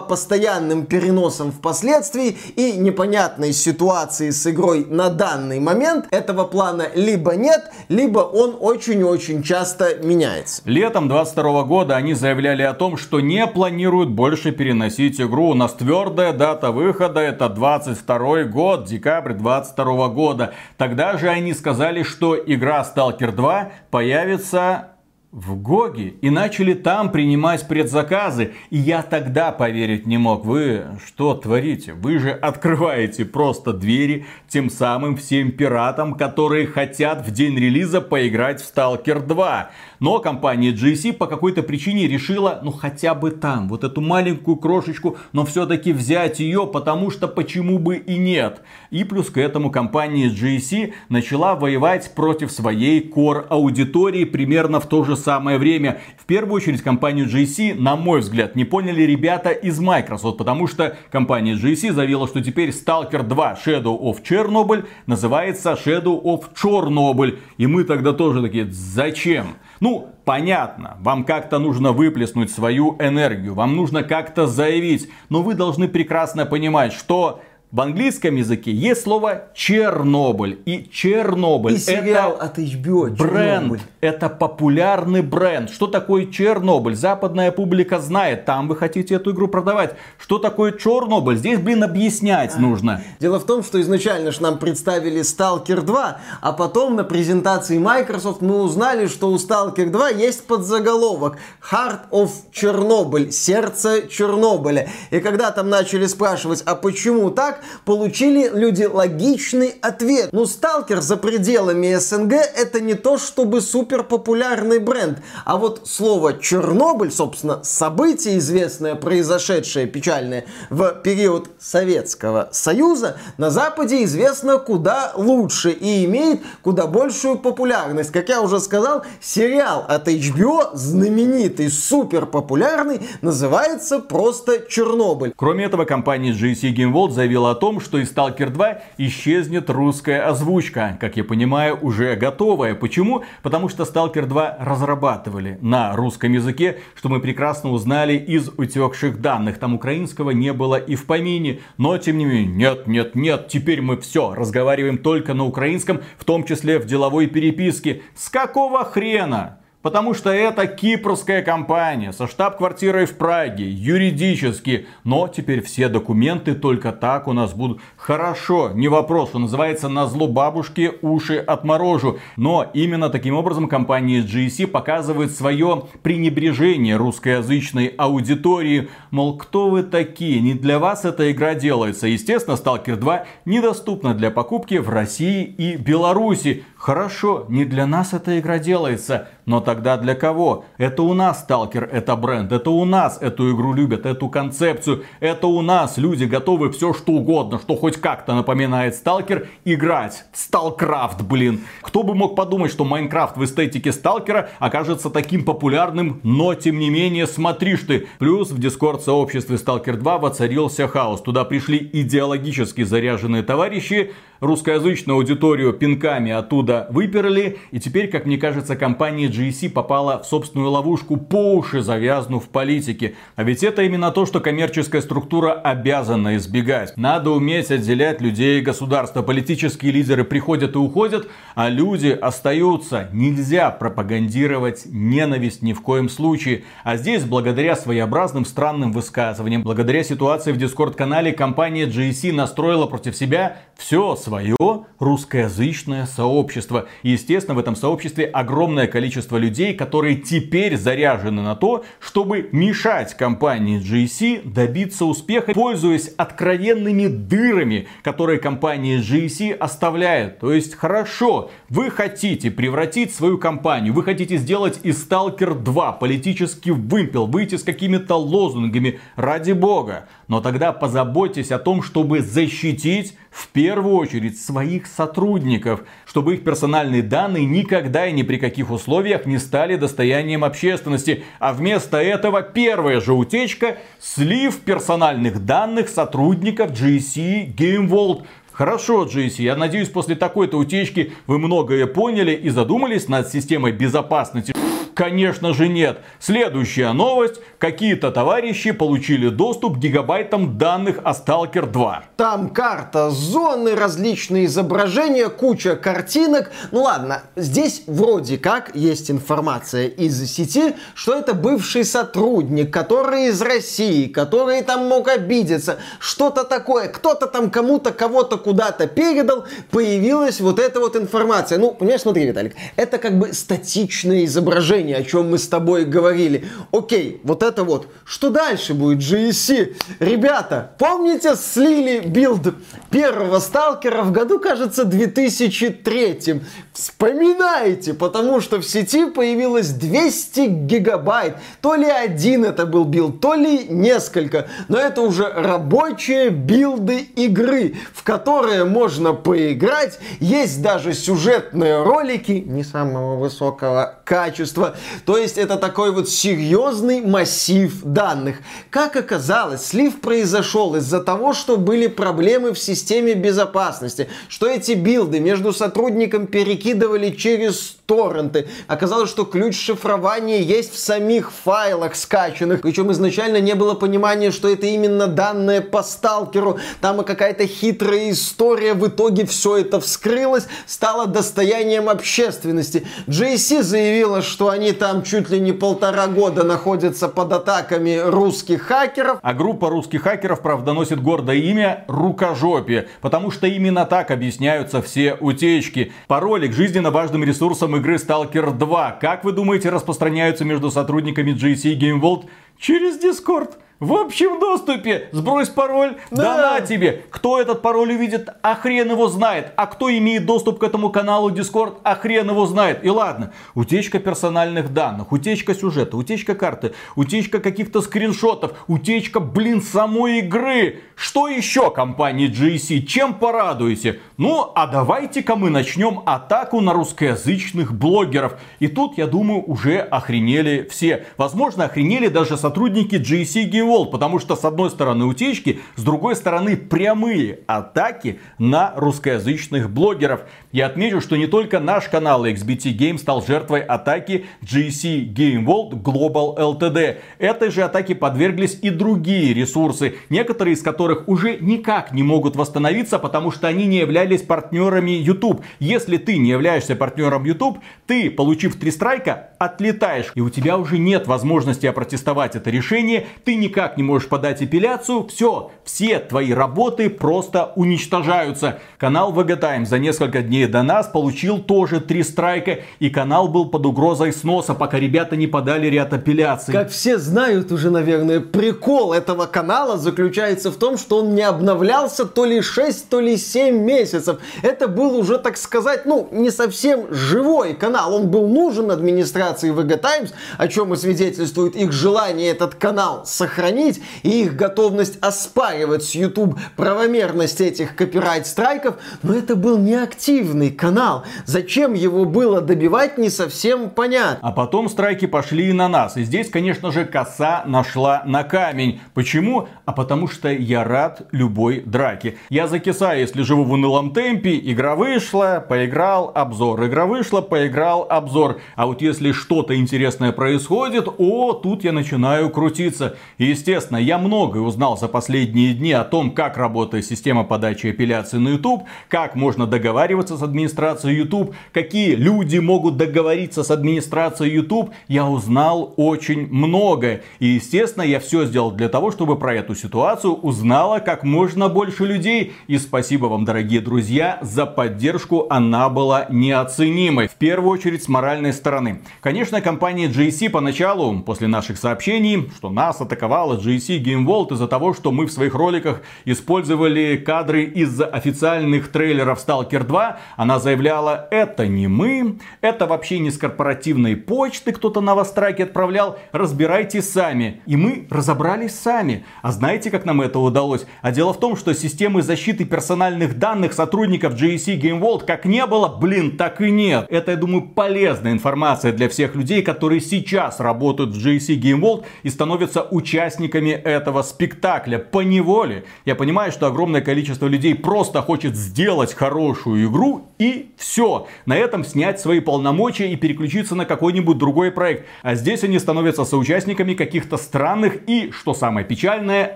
постоянным переносам впоследствии и непонятной ситуации с игрой на данный момент, этого плана либо нет, либо он очень-очень часто меняется. Летом 22 года они заявляли о том, что не планируют больше переносить игру. У нас твердая дата выхода это 20 22 год, декабрь 22 года. Тогда же они сказали, что игра Stalker 2 появится в Гоге и начали там принимать предзаказы. И я тогда поверить не мог. Вы что творите? Вы же открываете просто двери тем самым всем пиратам, которые хотят в день релиза поиграть в Stalker 2. Но компания GSC по какой-то причине решила, ну хотя бы там, вот эту маленькую крошечку, но все-таки взять ее, потому что почему бы и нет. И плюс к этому компания GSC начала воевать против своей core аудитории примерно в то же самое время. В первую очередь компанию GSC, на мой взгляд, не поняли ребята из Microsoft, потому что компания GSC заявила, что теперь Stalker 2 Shadow of Chernobyl называется Shadow of Chernobyl. И мы тогда тоже такие, зачем? Ну, понятно, вам как-то нужно выплеснуть свою энергию, вам нужно как-то заявить, но вы должны прекрасно понимать, что в английском языке есть слово Чернобыль. И Чернобыль и сериал это от HBO, бренд. Чернобыль. Это популярный бренд. Что такое Чернобыль? Западная публика знает. Там вы хотите эту игру продавать. Что такое Чернобыль? Здесь, блин, объяснять а. нужно. Дело в том, что изначально же нам представили Stalker 2, а потом на презентации Microsoft мы узнали, что у Stalker 2 есть подзаголовок Heart of Chernobyl. Сердце Чернобыля. И когда там начали спрашивать, а почему так получили люди логичный ответ. Ну, Сталкер за пределами СНГ это не то чтобы супер популярный бренд. А вот слово Чернобыль, собственно, событие известное, произошедшее печальное в период Советского Союза, на Западе известно куда лучше и имеет куда большую популярность. Как я уже сказал, сериал от HBO, знаменитый, супер популярный, называется просто Чернобыль. Кроме этого, компания GC Game World заявила о том, что из Stalker 2 исчезнет русская озвучка. Как я понимаю, уже готовая. Почему? Потому что Stalker 2 разрабатывали на русском языке, что мы прекрасно узнали из утекших данных. Там украинского не было и в помине. Но, тем не менее, нет, нет, нет, теперь мы все разговариваем только на украинском, в том числе в деловой переписке. С какого хрена? Потому что это кипрская компания со штаб-квартирой в Праге, юридически. Но теперь все документы только так у нас будут. Хорошо, не вопрос, что называется на зло бабушке уши отморожу. Но именно таким образом компания GSC показывает свое пренебрежение русскоязычной аудитории. Мол, кто вы такие? Не для вас эта игра делается. Естественно, Stalker 2 недоступна для покупки в России и Беларуси. Хорошо, не для нас эта игра делается. Но тогда для кого? Это у нас Сталкер, это бренд, это у нас эту игру любят, эту концепцию, это у нас люди готовы все что угодно, что хоть как-то напоминает Сталкер, играть. Сталкрафт, блин. Кто бы мог подумать, что Майнкрафт в эстетике Сталкера окажется таким популярным, но тем не менее, смотришь ты. Плюс в дискорд сообществе Сталкер 2 воцарился хаос. Туда пришли идеологически заряженные товарищи, русскоязычную аудиторию пинками оттуда выперли, и теперь, как мне кажется, компания GSC попала в собственную ловушку, по уши завязнув в политике. А ведь это именно то, что коммерческая структура обязана избегать. Надо уметь отделять людей и государства. Политические лидеры приходят и уходят, а люди остаются. Нельзя пропагандировать ненависть ни в коем случае. А здесь, благодаря своеобразным странным высказываниям, благодаря ситуации в дискорд-канале, компания GSC настроила против себя все свое русскоязычное сообщество. И, естественно, в этом сообществе огромное количество людей, которые теперь заряжены на то, чтобы мешать компании GSC добиться успеха, пользуясь откровенными дырами, которые компания GSC оставляет. То есть, хорошо, вы хотите превратить свою компанию, вы хотите сделать из Stalker 2 политический вымпел, выйти с какими-то лозунгами, ради бога. Но тогда позаботьтесь о том, чтобы защитить в первую очередь своих сотрудников, чтобы их персональные данные никогда и ни при каких условиях не стали достоянием общественности. А вместо этого первая же утечка – слив персональных данных сотрудников GC Game World. Хорошо, GC, я надеюсь, после такой-то утечки вы многое поняли и задумались над системой безопасности. Конечно же нет. Следующая новость. Какие-то товарищи получили доступ к гигабайтам данных о Stalker 2. Там карта зоны, различные изображения, куча картинок. Ну ладно, здесь вроде как есть информация из сети, что это бывший сотрудник, который из России, который там мог обидеться, что-то такое, кто-то там кому-то кого-то куда-то передал, появилась вот эта вот информация. Ну, понимаешь, смотри, Виталик, это как бы статичное изображение о чем мы с тобой говорили. Окей, вот это вот. Что дальше будет, GSC? Ребята, помните, слили билд первого сталкера в году, кажется, 2003? Вспоминайте, потому что в сети появилось 200 гигабайт. То ли один это был билд, то ли несколько. Но это уже рабочие билды игры, в которые можно поиграть. Есть даже сюжетные ролики не самого высокого качества. То есть это такой вот серьезный массив данных. Как оказалось, слив произошел из-за того, что были проблемы в системе безопасности, что эти билды между сотрудником перекидывали через торренты. Оказалось, что ключ шифрования есть в самих файлах скачанных. Причем изначально не было понимания, что это именно данные по сталкеру. Там и какая-то хитрая история. В итоге все это вскрылось, стало достоянием общественности. JC заявила, что они там чуть ли не полтора года находятся под атаками русских хакеров. А группа русских хакеров, правда, носит гордое имя Рукожопие, потому что именно так объясняются все утечки. Пароли к жизненно важным ресурсам игры Stalker 2, как вы думаете, распространяются между сотрудниками GC Game World через Discord? В общем доступе. Сбрось пароль. Да. да на тебе. Кто этот пароль увидит, а хрен его знает. А кто имеет доступ к этому каналу Discord, а хрен его знает. И ладно, утечка персональных данных, утечка сюжета, утечка карты, утечка каких-то скриншотов, утечка, блин, самой игры. Что еще компании GSC? Чем порадуете? Ну, а давайте-ка мы начнем атаку на русскоязычных блогеров. И тут, я думаю, уже охренели все. Возможно, охренели даже сотрудники GSC Game World, потому что с одной стороны утечки, с другой стороны прямые атаки на русскоязычных блогеров. Я отмечу, что не только наш канал XBT Game стал жертвой атаки GC Game World Global LTD. Этой же атаке подверглись и другие ресурсы, некоторые из которых уже никак не могут восстановиться, потому что они не являлись партнерами YouTube. Если ты не являешься партнером YouTube, ты, получив три страйка, отлетаешь. И у тебя уже нет возможности опротестовать это решение, ты никак не можешь подать апелляцию, все, все твои работы просто уничтожаются. Канал VG Time за несколько дней до нас получил тоже три страйка, и канал был под угрозой сноса, пока ребята не подали ряд апелляций. Как все знают уже, наверное, прикол этого канала заключается в том, что он не обновлялся то ли 6, то ли 7 месяцев. Это был уже, так сказать, ну, не совсем живой канал. Он был нужен администрации VG Times, о чем и свидетельствует их желание этот канал сохранить и их готовность оспаривать с YouTube правомерность этих копирайт-страйков, но это был неактивный корпоративный канал. Зачем его было добивать, не совсем понятно. А потом страйки пошли и на нас. И здесь, конечно же, коса нашла на камень. Почему? А потому что я рад любой драке. Я закисаю, если живу в унылом темпе. Игра вышла, поиграл, обзор. Игра вышла, поиграл, обзор. А вот если что-то интересное происходит, о, тут я начинаю крутиться. И, естественно, я многое узнал за последние дни о том, как работает система подачи апелляции на YouTube, как можно договариваться с администрацией YouTube, какие люди могут договориться с администрацией YouTube. Я узнал очень многое. И, естественно, я все сделал для того, чтобы про эту ситуацию узнало как можно больше людей. И спасибо вам, дорогие друзья, за поддержку. Она была неоценимой. В первую очередь с моральной стороны. Конечно, компания GSC поначалу, после наших сообщений, что нас атаковала GSC Game World из-за того, что мы в своих роликах использовали кадры из официальных трейлеров Stalker 2, она заявляла, это не мы, это вообще не с корпоративной почты кто-то на вас траки отправлял, разбирайтесь сами. И мы разобрались сами. А знаете, как нам это удалось? А дело в том, что системы защиты персональных данных сотрудников GSC Game World как не было, блин, так и нет. Это, я думаю, полезная информация для всех людей, которые сейчас работают в GSC Game World и становятся участниками этого спектакля по неволе. Я понимаю, что огромное количество людей просто хочет сделать хорошую игру muito и все. На этом снять свои полномочия и переключиться на какой-нибудь другой проект. А здесь они становятся соучастниками каких-то странных и, что самое печальное,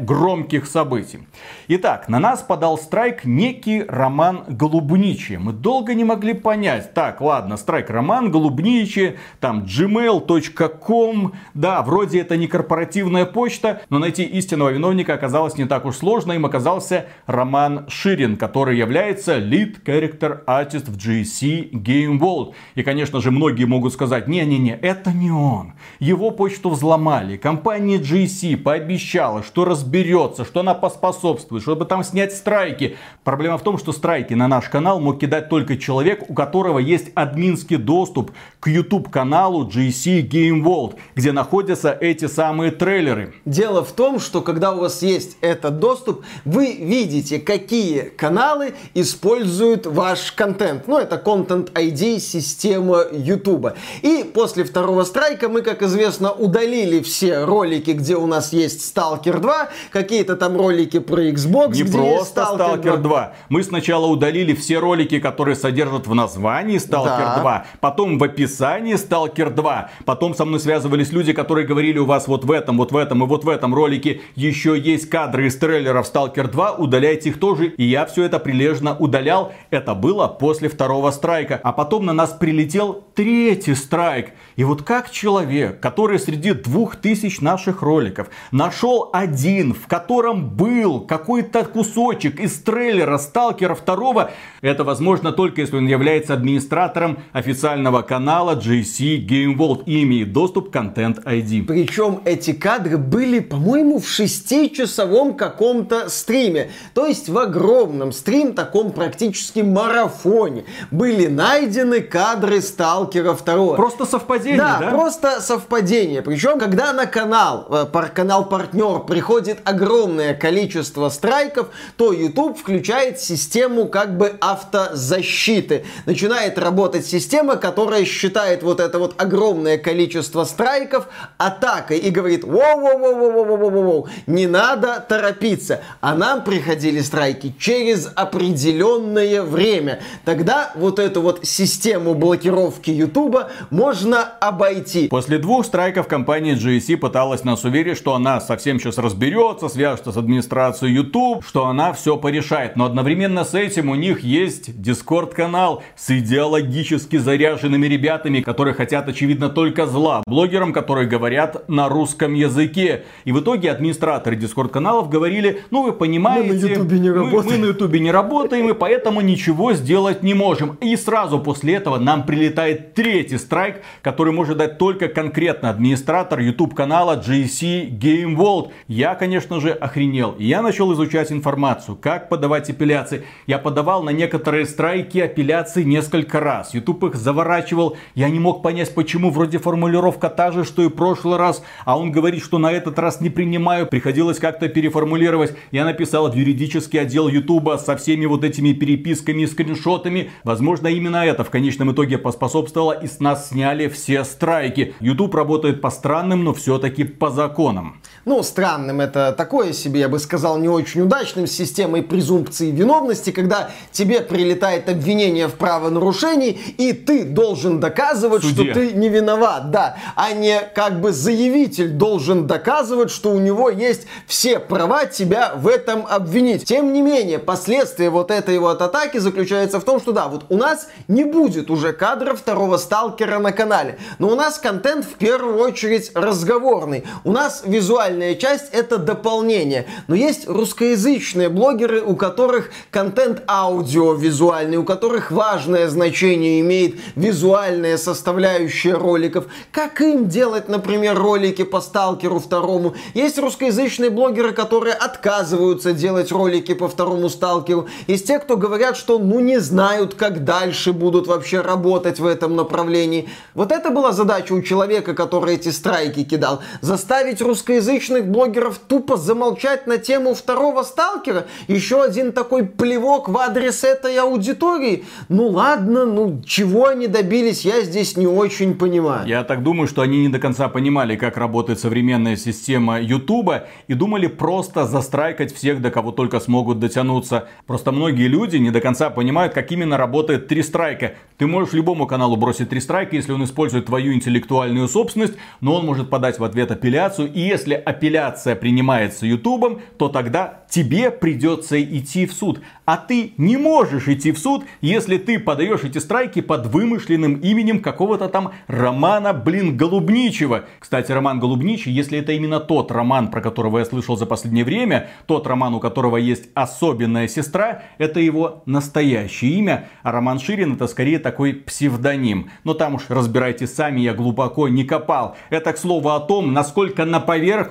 громких событий. Итак, на нас подал страйк некий Роман Голубничий. Мы долго не могли понять. Так, ладно, страйк Роман Голубничий, там gmail.com. Да, вроде это не корпоративная почта, но найти истинного виновника оказалось не так уж сложно. Им оказался Роман Ширин, который является lead character artist в GC Game World. И, конечно же, многие могут сказать, не-не-не, это не он. Его почту взломали. Компания GC пообещала, что разберется, что она поспособствует, чтобы там снять страйки. Проблема в том, что страйки на наш канал мог кидать только человек, у которого есть админский доступ к YouTube каналу GC Game World, где находятся эти самые трейлеры. Дело в том, что когда у вас есть этот доступ, вы видите, какие каналы используют ваш контент. Ну, это Content ID система YouTube. И после второго страйка мы, как известно, удалили все ролики, где у нас есть Stalker 2, какие-то там ролики про Xbox, Не где просто есть Stalker 2. 2. Мы сначала удалили все ролики, которые содержат в названии Stalker Да. 2, потом в описании Stalker 2, потом со мной связывались люди, которые говорили, у вас вот в этом, вот в этом и вот в этом ролике еще есть кадры из трейлеров Stalker 2, удаляйте их тоже. И я все это прилежно удалял. Это было после второго страйка. А потом на нас прилетел третий страйк. И вот как человек, который среди двух тысяч наших роликов нашел один, в котором был какой-то кусочек из трейлера Сталкера 2, это возможно только если он является администратором официального канала GC Game World и имеет доступ к Content ID. Причем эти кадры были, по-моему, в шестичасовом каком-то стриме. То есть в огромном стрим, таком практически марафоне, были найдены кадры Сталкера 2. Просто совпадение, Да, да? просто совпадение. Причем, когда на канал, э, пар- канал-партнер приходит огромное количество страйков, то YouTube включает систему как бы автозащиты. Начинает работать система, которая считает вот это вот огромное количество страйков атакой и говорит, воу-воу-воу-воу-воу-воу, не надо торопиться. А нам приходили страйки через определенное время. Тогда вот эту вот систему блокировки YouTube можно обойти. После двух страйков компания GSC пыталась нас уверить, что она совсем сейчас разберется, свяжется с администрацией YouTube, что она все порешает. Но одновременно с этим у них есть Discord канал с идеологически заряженными ребятами, которые хотят очевидно только зла. Блогерам, которые говорят на русском языке. И в итоге администраторы Discord каналов говорили, ну вы понимаете, Мы на Ютубе не мы- работаем». мы на Ютубе не работаем, и поэтому ничего сделать не можем. И сразу после этого нам прилетает третий страйк, который может дать только конкретно администратор YouTube канала GC Game World. Я, конечно же, охренел. Я начал изучать информацию, как подавать апелляции. Я подавал на некоторые страйки апелляции несколько раз. YouTube их заворачивал. Я не мог понять, почему вроде формулировка та же, что и в прошлый раз. А он говорит, что на этот раз не принимаю. Приходилось как-то переформулировать. Я написал в юридический отдел YouTube со всеми вот этими переписками и скриншотами. Возможно, именно это в конечном итоге поспособствовало и с нас сняли все страйки. YouTube работает по странным, но все-таки по законам. Ну, странным это такое себе, я бы сказал, не очень удачным с системой презумпции виновности, когда тебе прилетает обвинение в правонарушении, и ты должен доказывать, Суде. что ты не виноват, да, а не как бы заявитель должен доказывать, что у него есть все права тебя в этом обвинить. Тем не менее, последствия вот этой вот атаки заключается в том, что да, вот у нас не будет уже кадров второго сталкера на канале, но у нас контент в первую очередь разговорный. У нас визуальная часть это дополнение. Но есть русскоязычные блогеры, у которых контент аудиовизуальный, у которых важное значение имеет визуальная составляющая роликов. Как им делать, например, ролики по сталкеру второму? Есть русскоязычные блогеры, которые отказываются делать ролики по второму сталкеру. Есть те, кто говорят, что ну не знают, как дальше будут вообще работать в этом направлении. Вот это была задача у человека, который эти страйки кидал. Заставить русскоязычных блогеров тупо замолчать на тему второго сталкера. Еще один такой плевок в адрес этой аудитории. Ну ладно, ну чего они добились, я здесь не очень понимаю. Я так думаю, что они не до конца понимали, как работает современная система Ютуба и думали просто застрайкать всех, до кого только смогут дотянуться. Просто многие люди не до конца понимают, как именно работает три страйка. Ты можешь любому каналу бросить три страйка, если он использует твою интеллектуальную собственность, но он может подать в ответ апелляцию. И если апелляция принимается Ютубом, то тогда тебе придется идти в суд. А ты не можешь идти в суд, если ты подаешь эти страйки под вымышленным именем какого-то там Романа, блин, Голубничева. Кстати, Роман Голубничий, если это именно тот роман, про которого я слышал за последнее время, тот роман, у которого есть особенная сестра, это его настоящее имя, а Роман Ширин это скорее такой псевдоним. Но там уж разбирайтесь сами, я глубоко не копал. Это, к слову, о том, насколько на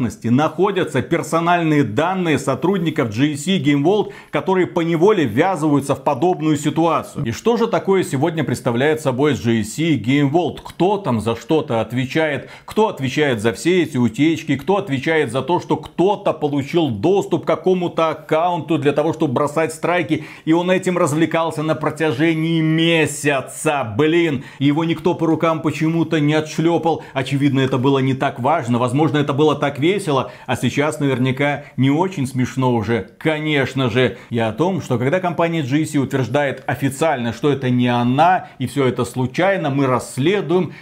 поверхности находятся персональные данные сотрудников GSC Game World, которые по неволе ввязываются в подобную ситуацию. И что же такое сегодня представляет собой GSC Game World? Кто там за что-то отвечает? Кто отвечает за все эти утечки? Кто отвечает за то, что кто-то получил доступ к какому-то аккаунту для того, чтобы бросать страйки? И он этим развлекался на протяжении месяца. Блин, его никто по рукам почему-то не отшлепал. Очевидно, это было не так важно. Возможно, это было так весело. А сейчас наверняка не очень смешно уже. Конечно же, я о том, что когда компания GC утверждает официально, что это не она и все это случайно, мы расследуем,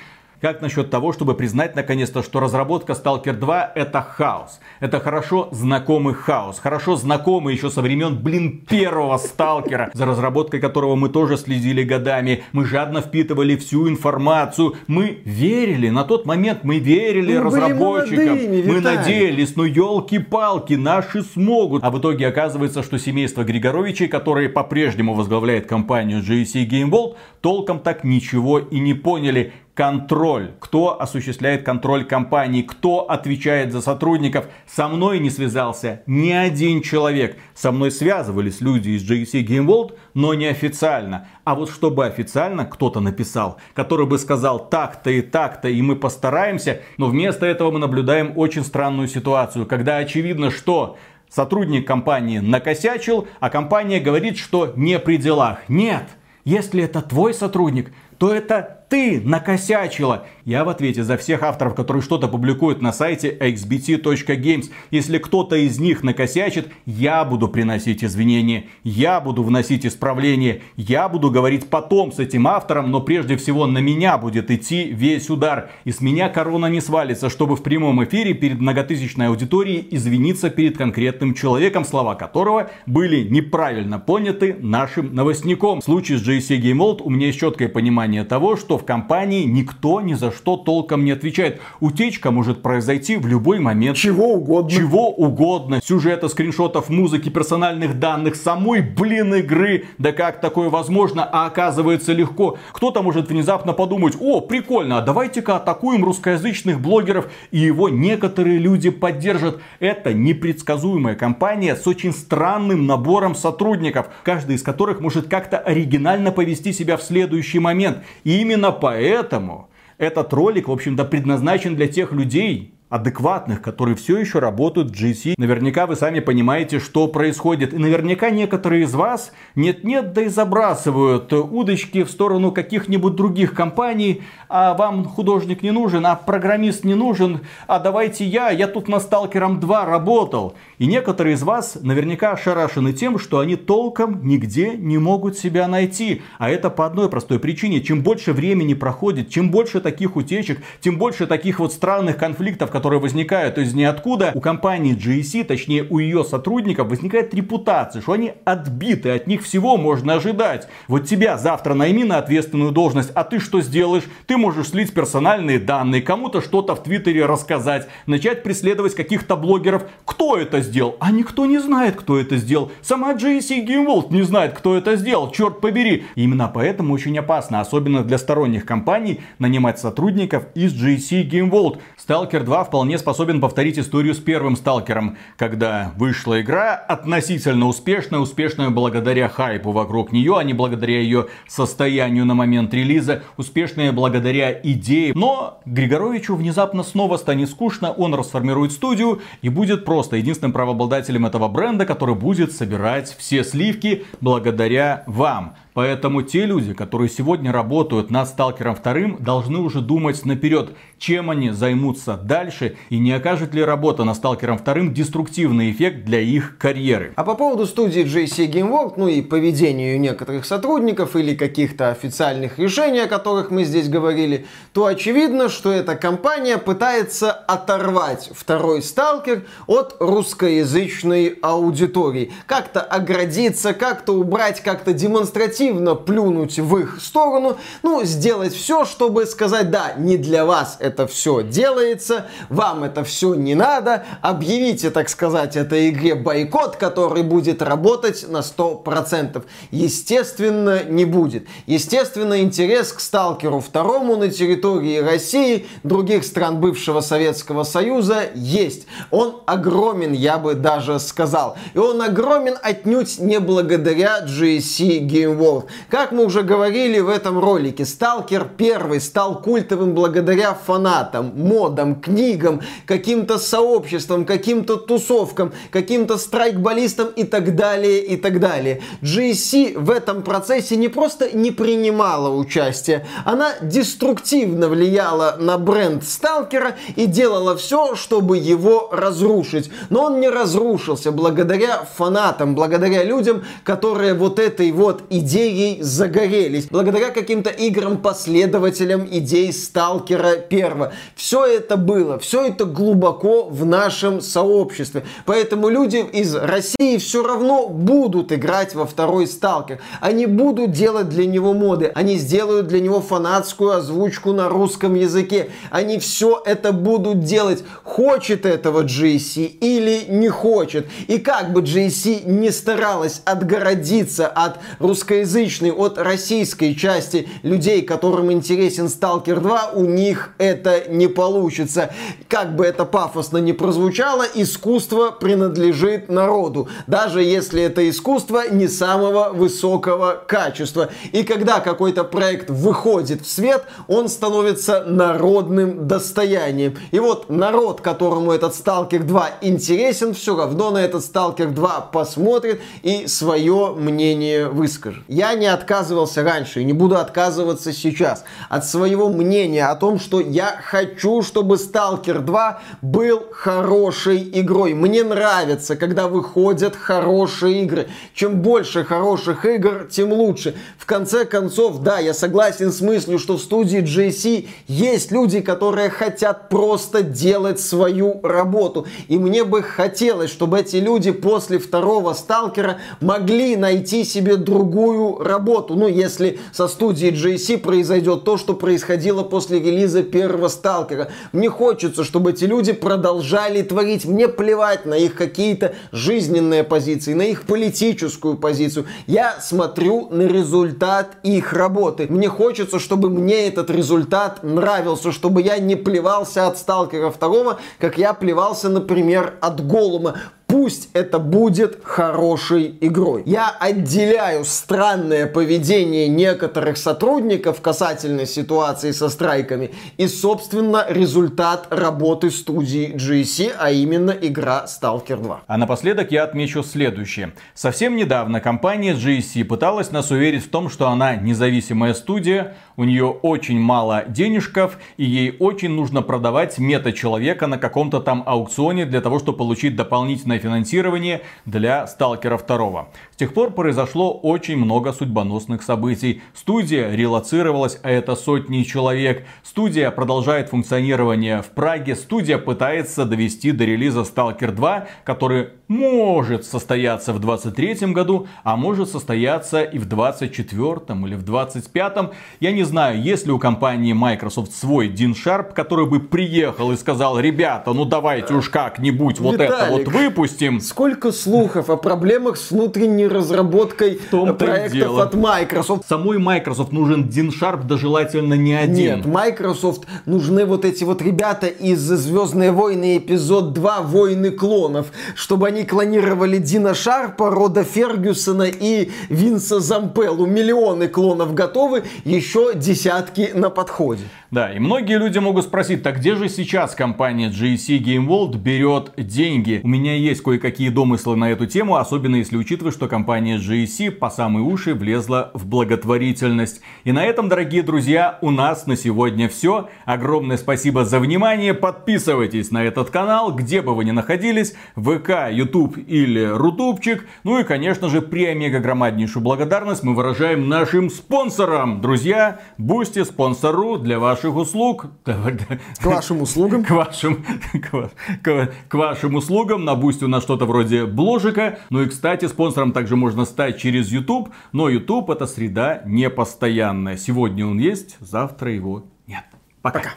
как насчет того, чтобы признать наконец-то, что разработка Stalker 2 это хаос. Это хорошо знакомый хаос. Хорошо знакомый еще со времен, блин, первого Сталкера, за разработкой которого мы тоже следили годами. Мы жадно впитывали всю информацию. Мы верили, на тот момент мы верили мы разработчикам. Молодыми, мы надеялись, ну елки-палки, наши смогут. А в итоге оказывается, что семейство Григоровичей, которое по-прежнему возглавляет компанию GSC Game World, толком так ничего и не поняли контроль. Кто осуществляет контроль компании, кто отвечает за сотрудников. Со мной не связался ни один человек. Со мной связывались люди из JC Game World, но не официально. А вот чтобы официально кто-то написал, который бы сказал так-то и так-то, и мы постараемся, но вместо этого мы наблюдаем очень странную ситуацию, когда очевидно, что сотрудник компании накосячил, а компания говорит, что не при делах. Нет, если это твой сотрудник, то это ты накосячила. Я в ответе за всех авторов, которые что-то публикуют на сайте xbt.games. Если кто-то из них накосячит, я буду приносить извинения, я буду вносить исправления, я буду говорить потом с этим автором, но прежде всего на меня будет идти весь удар. И с меня корона не свалится, чтобы в прямом эфире перед многотысячной аудиторией извиниться перед конкретным человеком, слова которого были неправильно поняты нашим новостником. В случае с JC Game World у меня есть четкое понимание того, что в компании никто ни за что толком не отвечает. Утечка может произойти в любой момент. Чего угодно. Чего угодно. Сюжета, скриншотов, музыки, персональных данных, самой, блин, игры. Да как такое возможно? А оказывается легко. Кто-то может внезапно подумать, о, прикольно, а давайте-ка атакуем русскоязычных блогеров. И его некоторые люди поддержат. Это непредсказуемая компания с очень странным набором сотрудников, каждый из которых может как-то оригинально повести себя в следующий момент. И именно поэтому этот ролик, в общем-то, предназначен для тех людей, адекватных, которые все еще работают в GC. Наверняка вы сами понимаете, что происходит. И наверняка некоторые из вас нет-нет, да и забрасывают удочки в сторону каких-нибудь других компаний. А вам художник не нужен, а программист не нужен. А давайте я, я тут на Сталкером 2 работал. И некоторые из вас наверняка ошарашены тем, что они толком нигде не могут себя найти. А это по одной простой причине. Чем больше времени проходит, чем больше таких утечек, тем больше таких вот странных конфликтов, которые возникают из ниоткуда, у компании GSC, точнее у ее сотрудников, возникает репутация, что они отбиты, от них всего можно ожидать. Вот тебя завтра найми на ответственную должность, а ты что сделаешь? Ты можешь слить персональные данные, кому-то что-то в Твиттере рассказать, начать преследовать каких-то блогеров. Кто это сделал? А никто не знает, кто это сделал. Сама GSC Game World не знает, кто это сделал, черт побери. И именно поэтому очень опасно, особенно для сторонних компаний, нанимать сотрудников из GSC Game World. Stalker 2 вполне способен повторить историю с первым Сталкером, когда вышла игра относительно успешная, успешная благодаря хайпу вокруг нее, а не благодаря ее состоянию на момент релиза, успешная благодаря идее. Но Григоровичу внезапно снова станет скучно, он расформирует студию и будет просто единственным правообладателем этого бренда, который будет собирать все сливки благодаря вам. Поэтому те люди, которые сегодня работают над Сталкером 2, должны уже думать наперед, чем они займутся дальше и не окажет ли работа над Сталкером 2 деструктивный эффект для их карьеры. А по поводу студии JC Game World, ну и поведению некоторых сотрудников или каких-то официальных решений, о которых мы здесь говорили, то очевидно, что эта компания пытается оторвать второй Сталкер от русскоязычной аудитории. Как-то оградиться, как-то убрать, как-то демонстративно активно плюнуть в их сторону, ну, сделать все, чтобы сказать, да, не для вас это все делается, вам это все не надо, объявите, так сказать, этой игре бойкот, который будет работать на 100%. Естественно, не будет. Естественно, интерес к Сталкеру второму на территории России, других стран бывшего Советского Союза есть. Он огромен, я бы даже сказал. И он огромен отнюдь не благодаря GSC Game World. Как мы уже говорили в этом ролике, Сталкер 1 стал культовым благодаря фанатам, модам, книгам, каким-то сообществам, каким-то тусовкам, каким-то страйкболистам и так далее, и так далее. GSC в этом процессе не просто не принимала участие, она деструктивно влияла на бренд Сталкера и делала все, чтобы его разрушить. Но он не разрушился благодаря фанатам, благодаря людям, которые вот этой вот идеей идеей загорелись. Благодаря каким-то играм-последователям идей Сталкера первого. Все это было, все это глубоко в нашем сообществе. Поэтому люди из России все равно будут играть во второй Сталкер. Они будут делать для него моды. Они сделают для него фанатскую озвучку на русском языке. Они все это будут делать. Хочет этого GSC или не хочет. И как бы GSC не старалась отгородиться от русскоязычных отличный от российской части людей, которым интересен Сталкер 2, у них это не получится. Как бы это пафосно не прозвучало, искусство принадлежит народу, даже если это искусство не самого высокого качества. И когда какой-то проект выходит в свет, он становится народным достоянием. И вот народ, которому этот Сталкер 2 интересен, все равно на этот Сталкер 2 посмотрит и свое мнение выскажет. Я не отказывался раньше и не буду отказываться сейчас от своего мнения о том, что я хочу, чтобы Stalker 2 был хорошей игрой. Мне нравится, когда выходят хорошие игры. Чем больше хороших игр, тем лучше. В конце концов, да, я согласен с мыслью, что в студии JC есть люди, которые хотят просто делать свою работу. И мне бы хотелось, чтобы эти люди после второго Сталкера могли найти себе другую работу. Ну, если со студией JC произойдет то, что происходило после релиза первого Сталкера. Мне хочется, чтобы эти люди продолжали творить. Мне плевать на их какие-то жизненные позиции, на их политическую позицию. Я смотрю на результат их работы. Мне хочется, чтобы мне этот результат нравился, чтобы я не плевался от Сталкера второго, как я плевался, например, от Голума. Пусть это будет хорошей игрой. Я отделяю странное поведение некоторых сотрудников касательно ситуации со страйками и, собственно, результат работы студии GSC, а именно игра Stalker 2. А напоследок я отмечу следующее. Совсем недавно компания GSC пыталась нас уверить в том, что она независимая студия, у нее очень мало денежков, и ей очень нужно продавать мета-человека на каком-то там аукционе для того, чтобы получить дополнительное финансирование для Сталкера 2. С тех пор произошло очень много судьбоносных событий. Студия релацировалась, а это сотни человек. Студия продолжает функционирование в Праге. Студия пытается довести до релиза Stalker 2, который может состояться в 23 году, а может состояться и в 24 или в 25. Я не знаю, есть ли у компании Microsoft свой Дин Шарп, который бы приехал и сказал, ребята, ну давайте уж как-нибудь вот это вот выпустим. Сколько слухов о проблемах с внутренней разработкой проектов от Microsoft. Самой Microsoft нужен Дин Шарп, да желательно не один. Нет, Microsoft нужны вот эти вот ребята из Звездные войны эпизод 2 Войны клонов, чтобы они клонировали Дина Шарпа, Рода Фергюсона и Винса Зампеллу. Миллионы клонов готовы, еще десятки на подходе. Да, и многие люди могут спросить, так где же сейчас компания GSC Game World берет деньги? У меня есть кое-какие домыслы на эту тему, особенно если учитывать, что компания GSC по самые уши влезла в благотворительность. И на этом, дорогие друзья, у нас на сегодня все. Огромное спасибо за внимание. Подписывайтесь на этот канал, где бы вы ни находились, ВК, YouTube или Рутубчик. Ну и, конечно же, премегагромаднейшую благодарность мы выражаем нашим спонсорам. Друзья, Бусти спонсору для ваших услуг. К вашим услугам. К вашим, к, к, к вашим услугам. На Бусти у нас что-то вроде бложика. Ну и, кстати, спонсором также можно стать через YouTube. Но YouTube это среда непостоянная. Сегодня он есть, завтра его нет. Пока. Пока.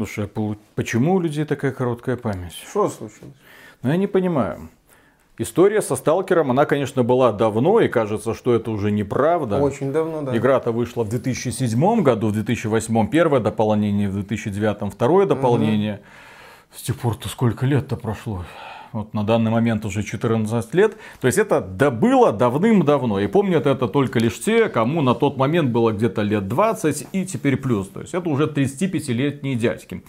Слушай, а почему у людей такая короткая память? Что случилось? Ну, я не понимаю. История со Сталкером, она, конечно, была давно, и кажется, что это уже неправда. Очень давно, да. Игра-то вышла в 2007 году, в 2008 первое дополнение, в 2009 второе дополнение. Угу. С тех пор-то сколько лет-то прошло? Вот на данный момент уже 14 лет. То есть это да было давным-давно. И помнят это только лишь те, кому на тот момент было где-то лет 20 и теперь плюс. То есть это уже 35-летние дядьки.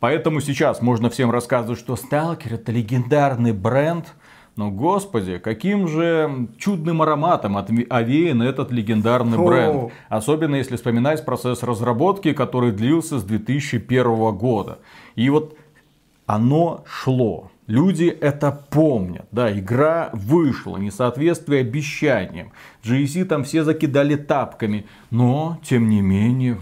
Поэтому сейчас можно всем рассказывать, что Сталкер это легендарный бренд – но, господи, каким же чудным ароматом овеян этот легендарный бренд. Особенно если вспоминать процесс разработки, который длился с 2001 года. И вот оно шло. Люди это помнят. Да, игра вышла, несоответствие обещаниям. GSC там все закидали тапками. Но, тем не менее,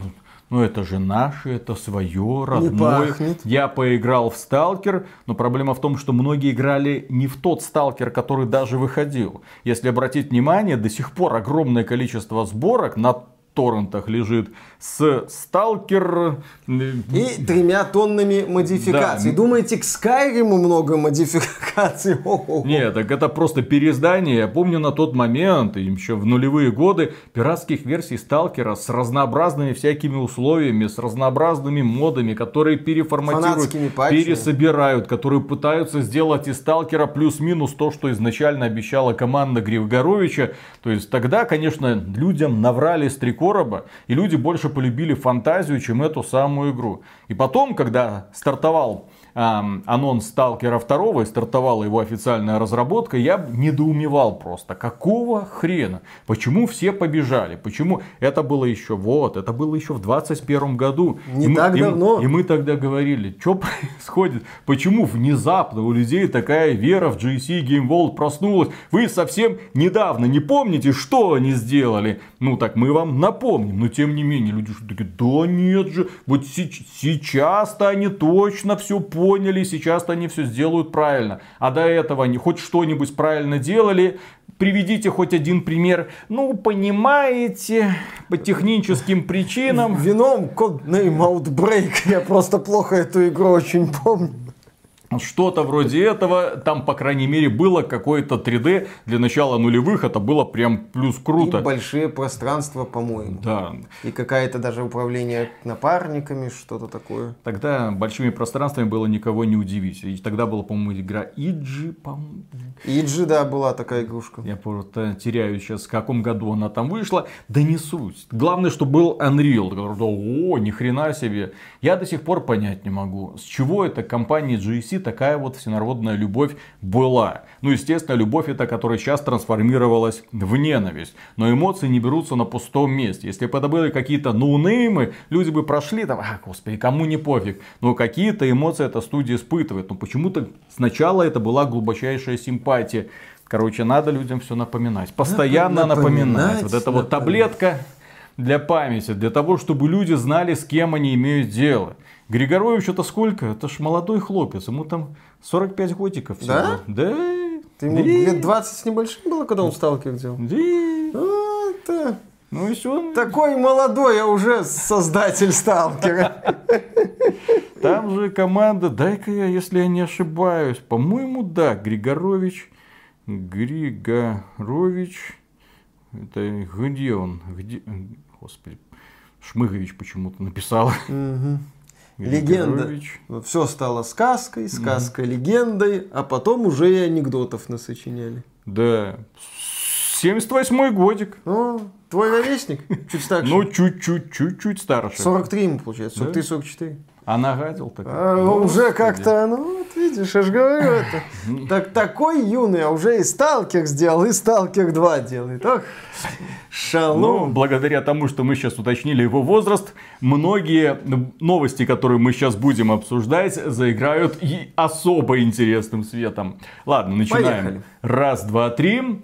ну это же наше, это свое, родное. Я поиграл в Сталкер, но проблема в том, что многие играли не в тот Сталкер, который даже выходил. Если обратить внимание, до сих пор огромное количество сборок на торрентах лежит с Сталкер... И тремя тоннами модификаций. Да. Думаете, к Скайриму много модификаций? Нет, так это просто переиздание. Я помню на тот момент, еще в нулевые годы, пиратских версий Сталкера с разнообразными всякими условиями, с разнообразными модами, которые переформатируют, пересобирают, которые пытаются сделать из Сталкера плюс-минус то, что изначально обещала команда Григоровича. То есть тогда, конечно, людям наврали с три короба, и люди больше полюбили фантазию, чем эту самую игру. И потом, когда стартовал анонс Сталкера 2 и стартовала его официальная разработка, я недоумевал просто, какого хрена? Почему все побежали? Почему это было еще вот, это было еще в 21 году. Не и так мы, давно. И, и мы тогда говорили, что происходит? Почему внезапно у людей такая вера в GC Game World проснулась? Вы совсем недавно не помните, что они сделали? Ну так мы вам напомним, но тем не менее люди что такие, да нет же, вот сейчас-то они точно все поняли поняли, сейчас они все сделают правильно. А до этого они хоть что-нибудь правильно делали, Приведите хоть один пример. Ну, понимаете, по техническим причинам. Вином Codename Outbreak. Я просто плохо эту игру очень помню. Что-то вроде этого. Там, по крайней мере, было какое-то 3D. Для начала нулевых это было прям плюс круто. И большие пространства, по-моему. Да. И какая-то даже управление напарниками, что-то такое. Тогда большими пространствами было никого не удивить. И тогда была, по-моему, игра Иджи, по-моему. Иджи, да, была такая игрушка. Я просто теряю сейчас, в каком году она там вышла. Да не суть. Главное, что был Unreal. О, ни хрена себе. Я до сих пор понять не могу, с чего эта компания GSC такая вот всенародная любовь была. Ну, естественно, любовь это, которая сейчас трансформировалась в ненависть. Но эмоции не берутся на пустом месте. Если бы это были какие-то ноунеймы, люди бы прошли там, а, господи, кому не пофиг. Но какие-то эмоции эта студия испытывает. Но почему-то сначала это была глубочайшая симпатия. Короче, надо людям все напоминать. Постоянно напоминать. напоминать. Вот эта вот таблетка для памяти, для того, чтобы люди знали, с кем они имеют дело. Григорович это сколько? Это ж молодой хлопец, ему там 45 годиков всего. Да? Да. Ты ему да. лет 20 с небольшим было, когда он сталкер делал? Да. А, это... Ну и все. Такой молодой, а уже создатель сталкера. Там же команда, дай-ка я, если я не ошибаюсь, по-моему, да, Григорович, Григорович, это где он, где, господи, Шмыгович почему-то написал. Угу. Легенда. Все стало сказкой, угу. легендой, а потом уже и анекдотов насочиняли. Да. 78-й годик. О, твой ровесник? Чуть старше. Ну, чуть-чуть, чуть-чуть старше. 43 ему получается, 43-44. А нагадил так. А, ну, уже как-то, ну вот видишь, я же говорю это. Так, такой юный, а уже и Сталкер сделал, и Сталкер 2 делает. Ох, шалом. Ну, благодаря тому, что мы сейчас уточнили его возраст, многие новости, которые мы сейчас будем обсуждать, заиграют и особо интересным светом. Ладно, начинаем. Поехали. Раз, два, три.